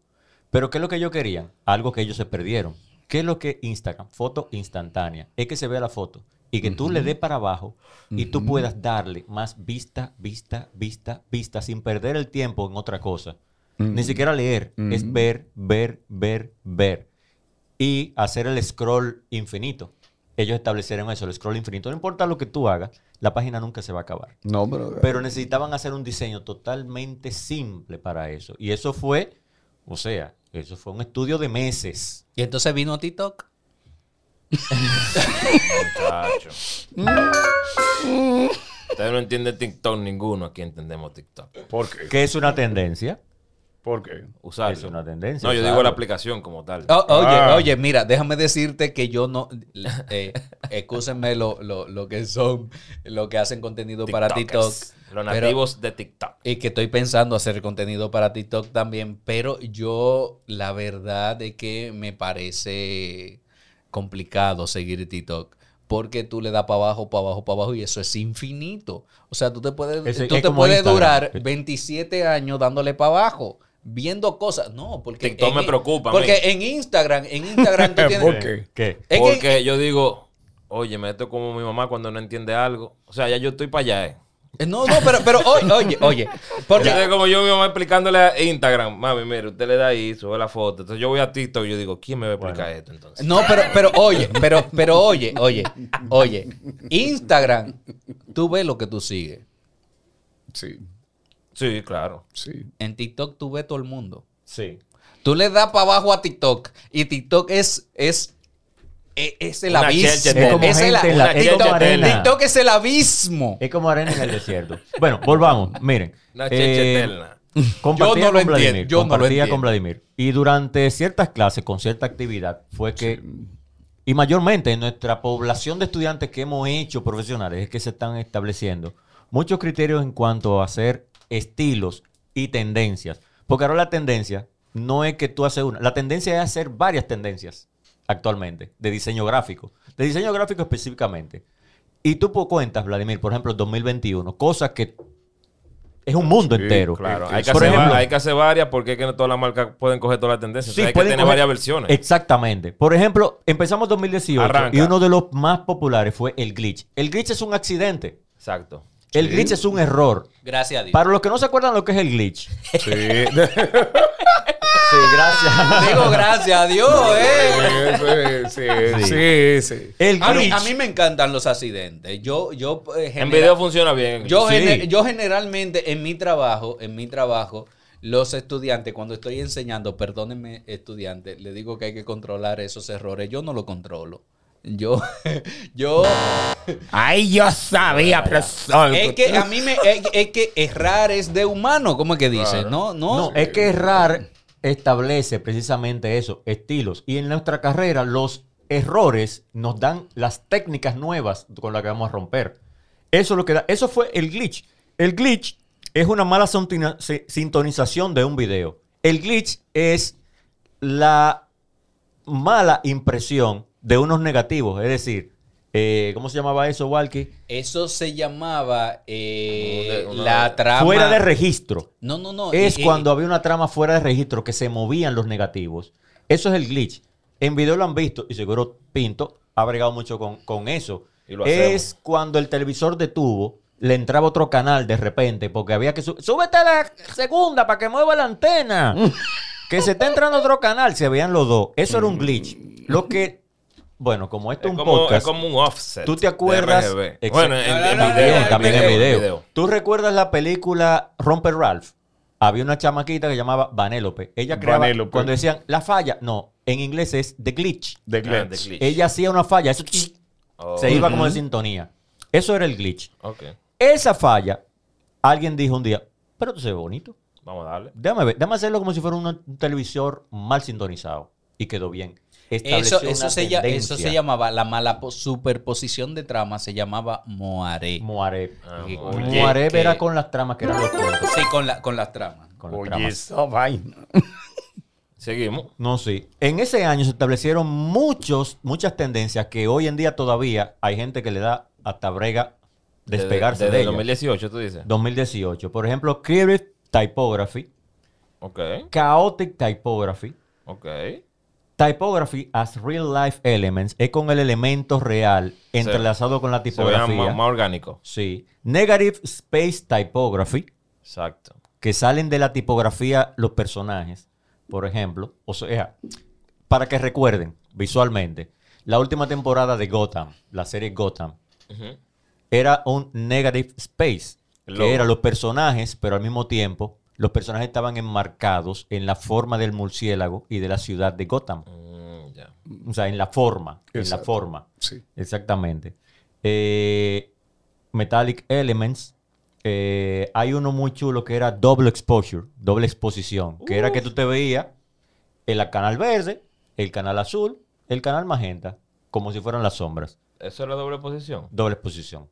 Pero ¿qué es lo que ellos querían? Algo que ellos se perdieron. ¿Qué es lo que Instagram? Foto instantánea. Es que se vea la foto y que tú le des para abajo y tú puedas darle más vista, vista, vista, vista, sin perder el tiempo en otra cosa. Ni siquiera leer, es ver, ver, ver, ver. Y hacer el scroll infinito. Ellos establecieron eso, el scroll infinito. No importa lo que tú hagas, la página nunca se va a acabar. No, pero, Pero necesitaban hacer un diseño totalmente simple para eso. Y eso fue, o sea, eso fue un estudio de meses. Y entonces vino TikTok. Muchacho. Ustedes no entienden TikTok ninguno. Aquí entendemos TikTok. ¿por qué? Que es una tendencia. ¿Por qué? Usarlo. Es una tendencia. No, yo digo la aplicación como tal. O- oye, Ah. oye, mira, déjame decirte que yo no. Eh, excúsenme lo, lo, lo que son, lo que hacen contenido para TikTok. Los pero- nativos de TikTok. Y que estoy pensando hacer contenido para TikTok también, pero yo la verdad es que me parece complicado seguir TikTok. Porque tú le das para abajo, para abajo, para abajo y eso es infinito. O sea, tú te puedes, tú es te puedes Instagram. durar 27 años dándole para abajo, viendo cosas. No, porque... TikTok en- me preocupa a Porque mí. en Instagram, en Instagram tú tienes... ¿Por qué? ¿Qué? Es que- Porque yo digo, oye, me esto como mi mamá cuando no entiende algo. O sea, ya yo estoy para allá, eh. No, no, pero, pero oye, oye, oye. Porque, Entonces, como yo mi mamá explicándole a Instagram, mami, mire, usted le da ahí, sube la foto. Entonces yo voy a TikTok y yo digo, ¿quién me va a explicar esto entonces? no, pero, pero oye, pero, pero oye, oye, oye. Instagram, tú ves lo que tú sigues. Sí, Sí, claro. sí. En TikTok tú ves todo el mundo. Sí. Tú le das para abajo a TikTok y TikTok es, es, es, es el Una abismo. Es como Es el- en la- chelcha arena. TikTok es el abismo. Es como arena en el desierto. Bueno, volvamos. Miren. Una checha Eh. Compartía Yo no lo con Vladimir. entiendo, yo no lo con Vladimir. Y durante ciertas clases, con cierta actividad, fue que, y mayormente en nuestra población de estudiantes que hemos hecho profesionales, es que se están estableciendo muchos criterios en cuanto a hacer estilos y tendencias. Porque ahora la tendencia no es que tú haces una, la tendencia es hacer varias tendencias actualmente de diseño gráfico. De diseño gráfico específicamente. Y tú cuentas, Vladimir, por ejemplo, 2021, cosas que es un mundo Sí, entero. Claro, Eh, hay que, por hacer, ejemplo- va- hay que hacer varias porque es que no todas las marcas pueden coger todas las tendencias. Sí, hay que pueden tener coger- varias versiones. Exactamente. Por ejemplo, empezamos 2018 Arranca. y uno de los más populares fue el glitch. El glitch es un accidente. Exacto. El glitch es un error. Gracias a Dios. Para los que no se acuerdan lo que es el glitch. Sí. Sí, gracias. Digo gracias a Dios, eh. sí, sí, sí, sí. El A mí, glitch. a mí me encantan los accidentes. Yo, yo, eh, En video funciona bien. yo, Sí. gener- yo generalmente en mi trabajo, en mi trabajo, los estudiantes, cuando estoy enseñando, perdónenme estudiantes, le digo que hay que controlar esos errores. Yo no lo controlo. Yo, yo, Ay, yo sabía, profesor. es que a mí me, es, es que errar es de humano, ¿cómo es que dice? No, no. No, es que errar establece precisamente eso, estilos. Y en nuestra carrera los errores nos dan las técnicas nuevas con las que vamos a romper. Eso es lo que da. Eso fue el glitch. El glitch es una mala sintonización de un video. El glitch es la mala impresión de unos negativos. Es decir, eh, ¿cómo se llamaba eso, Walkie? Eso se llamaba eh, la trama. Fuera de registro. No, no, no. Es y- cuando había una trama fuera de registro que se movían los negativos. Eso es el glitch. En video lo han visto y seguro Pinto ha bregado mucho con, con eso. Y lo es cuando el televisor de tubo le entraba otro canal de repente porque había que subir. ¡Súbete a la segunda para que mueva la antena! que se está entrando otro canal. Se veían los dos. Eso era un glitch. Lo que, bueno, como esto Es un como, podcast. es como un offset. ¿Tú te acuerdas? Bueno, en, video. También, también en video, video. ¿Tú recuerdas la película Romper Ralph? Había una chamaquita que llamaba Vanellope. Ella creaba, Vanellope. cuando decían la falla, no, en inglés es the glitch. De Ah, glitch. Ella hacía una falla, eso Oh, se iba como de sintonía. Eso era el glitch. Ok, Esa falla, alguien dijo un día, pero tú se ve bonito. vamos a darle. Déjame ver, déjame hacerlo como si fuera un televisor mal sintonizado. Y quedó bien. Eso, eso, se, eso llamaba, la mala po- superposición de trama se llamaba Moaré. Moareb. Ah, que- era con las tramas que eran los cuentos. Sí, con, la, con las tramas. Con las Oye, tramas. esa vaina. Seguimos. No, sí. En ese año se establecieron muchos, muchas tendencias que hoy en día todavía hay gente que le da hasta brega despegarse Desde, de desde ellas. 2018, tú dices. 2018. Por ejemplo, Creative Typography, Ok, Chaotic Typography, ok. Typography as Real Life Elements, es con el elemento real entrelazado con la Se tipografía. más, más orgánicos. Sí. Negative Space Typography, Exacto. que salen de la tipografía los personajes, por ejemplo. O sea, para que recuerden visualmente, la última temporada de Gotham, la serie Gotham, era un negative space, que eran los personajes, pero al mismo tiempo los personajes estaban enmarcados en la forma del murciélago y de la ciudad de Gotham. Mm. O sea, en la forma, en la forma. Sí. Exactamente. Eh, Metallic Elements. eh, hay uno muy chulo que era Double Exposure, doble exposición, que era que tú te veías el canal verde, el canal azul, el canal magenta, como si fueran las sombras. ¿Eso es la doble posición? Doble exposición.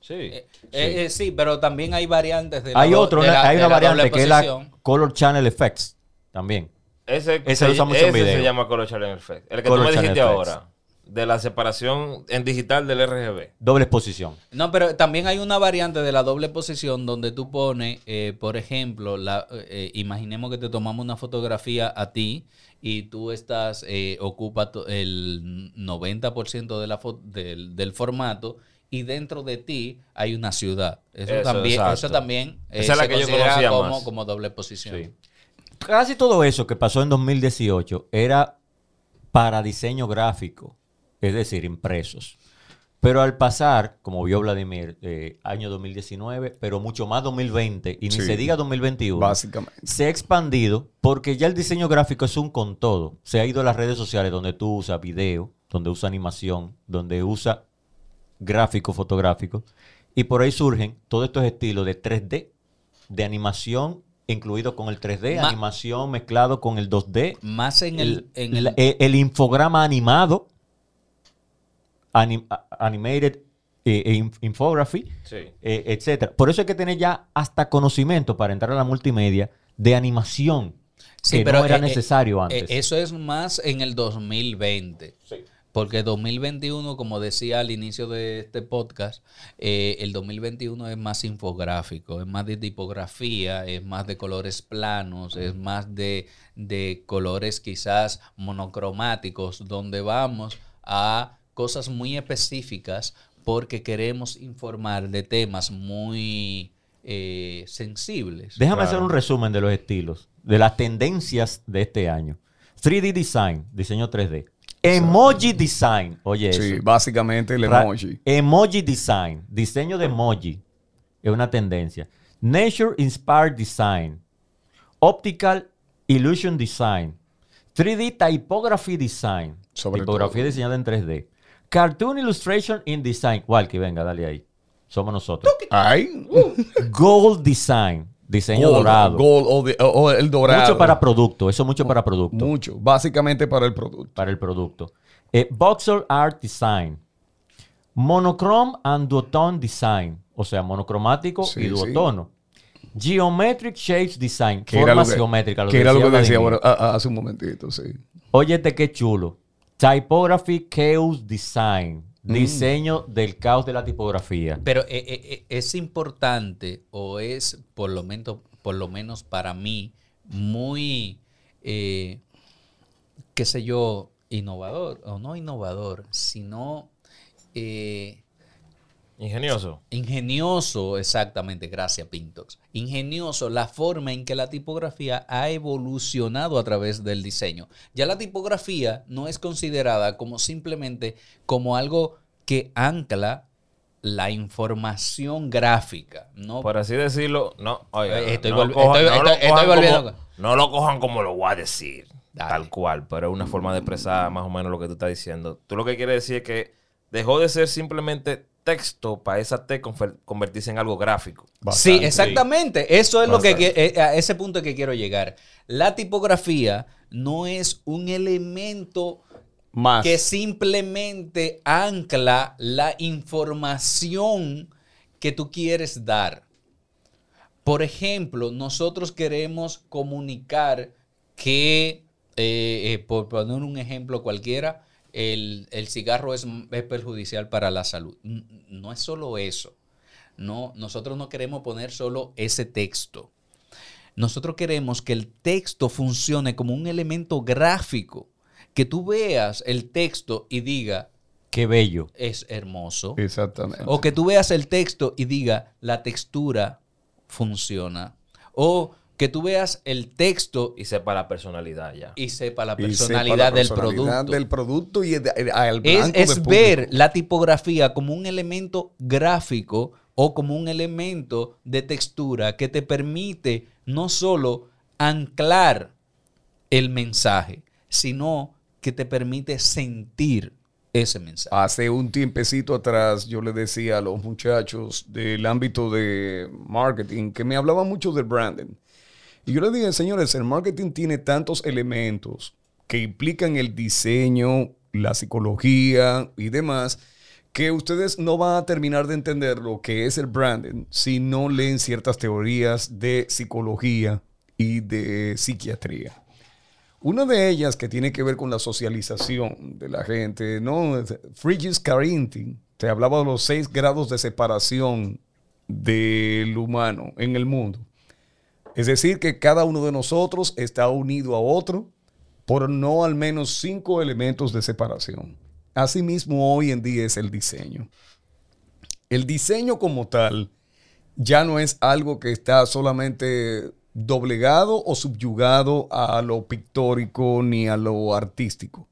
Sí. Eh, eh, eh, sí, pero también hay variantes de la Hay otro, de una- la- hay de una la variante que es la. Color Channel Effects también. Ese, Ese se, lo usa mucho en ese video. se llama Color Channel Effect. El que Color tú me Channel dijiste Effects. ahora. De la separación en digital del RGB. Doble exposición. No, pero también hay una variante de la doble posición donde tú pones, eh, por ejemplo, la, eh, imaginemos que te tomamos una fotografía a ti y tú estás, eh, ocupa el 90% de la fo- del, del formato y dentro de ti hay una ciudad. Eso, Eso, también, exacto. eso también eh, Esa es la se que yo considera como, más. como doble posición. Sí. Casi todo eso que pasó en 2018 era para diseño gráfico, es decir, impresos. Pero al pasar, como vio Vladimir, eh, año 2019, pero mucho más 2020, y ni Sí. se diga 2021, Básicamente. se ha expandido porque ya el diseño gráfico es un con todo. Se ha ido a las redes sociales donde tú usas video, donde usa animación, donde usa gráfico, fotográfico, y por ahí surgen todos estos estilos de 3D, de animación incluido con el 3D, Ma- animación mezclado con el 2D, Más en el, en el- eh, el infograma animado, anim- animated eh, inf- infography, Sí. eh, etcétera. Por eso hay que tener ya hasta conocimiento para entrar a la multimedia de animación, Sí, que pero, no era eh, necesario eh, antes. eso es más en el 2020. Porque 2021, como decía al inicio de este podcast, eh, el 2021 es más infográfico, es más de tipografía, es más de colores planos, es más de, de colores quizás monocromáticos, donde vamos a cosas muy específicas porque queremos informar de temas muy eh, sensibles. Déjame Claro. hacer un resumen de los estilos, de las tendencias de este año. 3D Design, diseño 3D. Emoji Design, oye Sí, eso. básicamente el emoji. Emoji Design, diseño de emoji, es una tendencia. Nature Inspired Design, Optical Illusion Design, 3D Typography Design, Sobre tipografía todo. diseñada en 3D. Cartoon Illustration in Design, Walkie, venga, dale ahí. Somos nosotros. Ay, Gold Design, diseño gold, dorado. gold o, de- o el dorado. Mucho para producto, eso mucho para producto. Mucho, básicamente para el producto. Para el producto. Eh, Boxer Art Design. Monochrome and duotone design. O sea, monocromático Sí, y sí. duotono. Geometric Shapes Design. Formas que, geométricas. lo que era lo que decía ahora, hace un momentito, sí. Óyete qué chulo. Typography Chaos Design. Mm. Diseño del caos de la tipografía. Pero eh, eh, eh, es importante, o es por lo menos, por lo menos para mí, muy, eh, qué sé yo, innovador, o no innovador, sino eh, Ingenioso. ingenioso, exactamente, gracias Pintox, ingenioso la forma en que la tipografía ha evolucionado a través del diseño. Ya la tipografía no es considerada como simplemente como algo que ancla la información gráfica, ¿no? Por así decirlo, no. Eh, estoy no, lo volvi- cojan- estoy- no lo estoy- estoy cojan volviendo como- no lo cojan como lo voy a decir. Dale. Tal cual, pero es una forma de expresar más o menos lo que tú estás diciendo. Tú lo que quieres decir es que dejó de ser simplemente texto para esa T convertirse en algo gráfico. Sí, exactamente. Eso es lo que eh, a ese punto que quiero llegar. La tipografía no es un elemento Más. que simplemente ancla la información que tú quieres dar. Por ejemplo, nosotros queremos comunicar que, eh, eh, por poner un ejemplo cualquiera, el, el cigarro es, es perjudicial para la salud. No es solo eso. No, nosotros no queremos poner solo ese texto. Nosotros queremos que el texto funcione como un elemento gráfico. Que tú veas el texto y diga, Qué bello. es hermoso. Exactamente. O que tú veas el texto y diga, la textura funciona. O que tú veas el texto Y sepa la personalidad ya. y sepa la Y sepa personalidad la del personalidad producto. del producto y el, el- al Es, blanco es público. ver la tipografía como un elemento gráfico o como un elemento de textura que te permite no solo anclar el mensaje, sino que te permite sentir ese mensaje. Hace un tiempecito atrás yo le decía a los muchachos del ámbito de marketing que me hablaban mucho del branding. Y yo les dije, señores, el marketing tiene tantos elementos que implican el diseño, la psicología y demás, que ustedes no van a terminar de entender lo que es el branding si no leen ciertas teorías de psicología y de psiquiatría. Una de ellas que tiene que ver con la socialización de la gente, ¿no? Frigis Carinthing te hablaba de los seis grados de separación del humano en el mundo. Es decir, que cada uno de nosotros está unido a otro por no al menos cinco elementos de separación. Asimismo, hoy en día es el diseño. El diseño como tal ya no es algo que está solamente doblegado o subyugado a lo pictórico ni a lo artístico.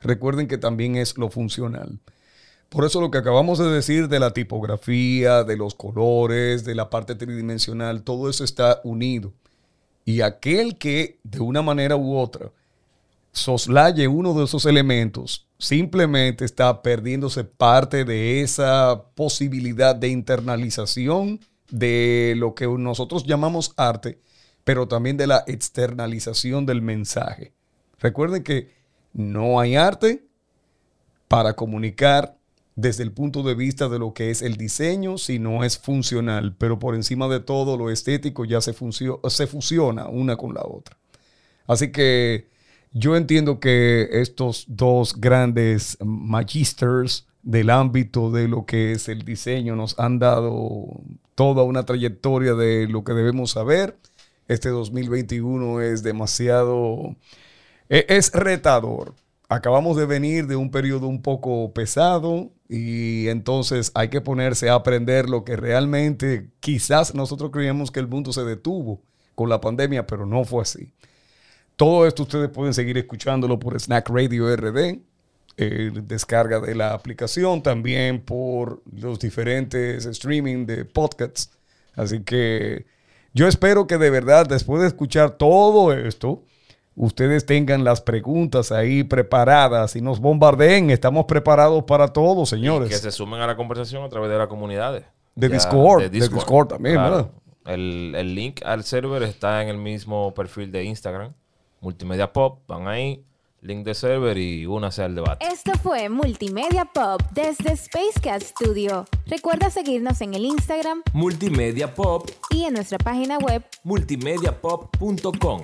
Recuerden que también es lo funcional. Por eso lo que acabamos de decir de la tipografía, de los colores, de la parte tridimensional, todo eso está unido. Y aquel que de una manera u otra soslaye uno de esos elementos, simplemente está perdiéndose parte de esa posibilidad de internalización de lo que nosotros llamamos arte, pero también de la externalización del mensaje. Recuerden que no hay arte para comunicar desde el punto de vista de lo que es el diseño, si no es funcional, pero por encima de todo lo estético ya se, se fusiona una con la otra. Así que yo entiendo que estos dos grandes magisters del ámbito de lo que es el diseño nos han dado toda una trayectoria de lo que debemos saber. Este 2021 es demasiado, e-, es retador. Acabamos de venir de un periodo un poco pesado y entonces hay que ponerse a aprender lo que realmente quizás nosotros creíamos que el mundo se detuvo con la pandemia, pero no fue así. Todo esto ustedes pueden seguir escuchándolo por Snack Radio RD, eh, descarga de la aplicación, también por los diferentes streaming de podcasts. Así que yo espero que de verdad, después de escuchar todo esto, ustedes tengan las preguntas ahí preparadas y nos bombardeen. Estamos preparados para todo, señores. que se sumen a la conversación a través de las comunidades. De Discord, de Discord, también, ¿verdad? El, el, link al server está en el mismo perfil de Instagram. Multimedia Pop, van ahí, link de server y únase al debate. Esto fue Multimedia Pop desde Space Cat Studio. Recuerda seguirnos en el Instagram Multimedia Pop y en nuestra página web multimediapop.com.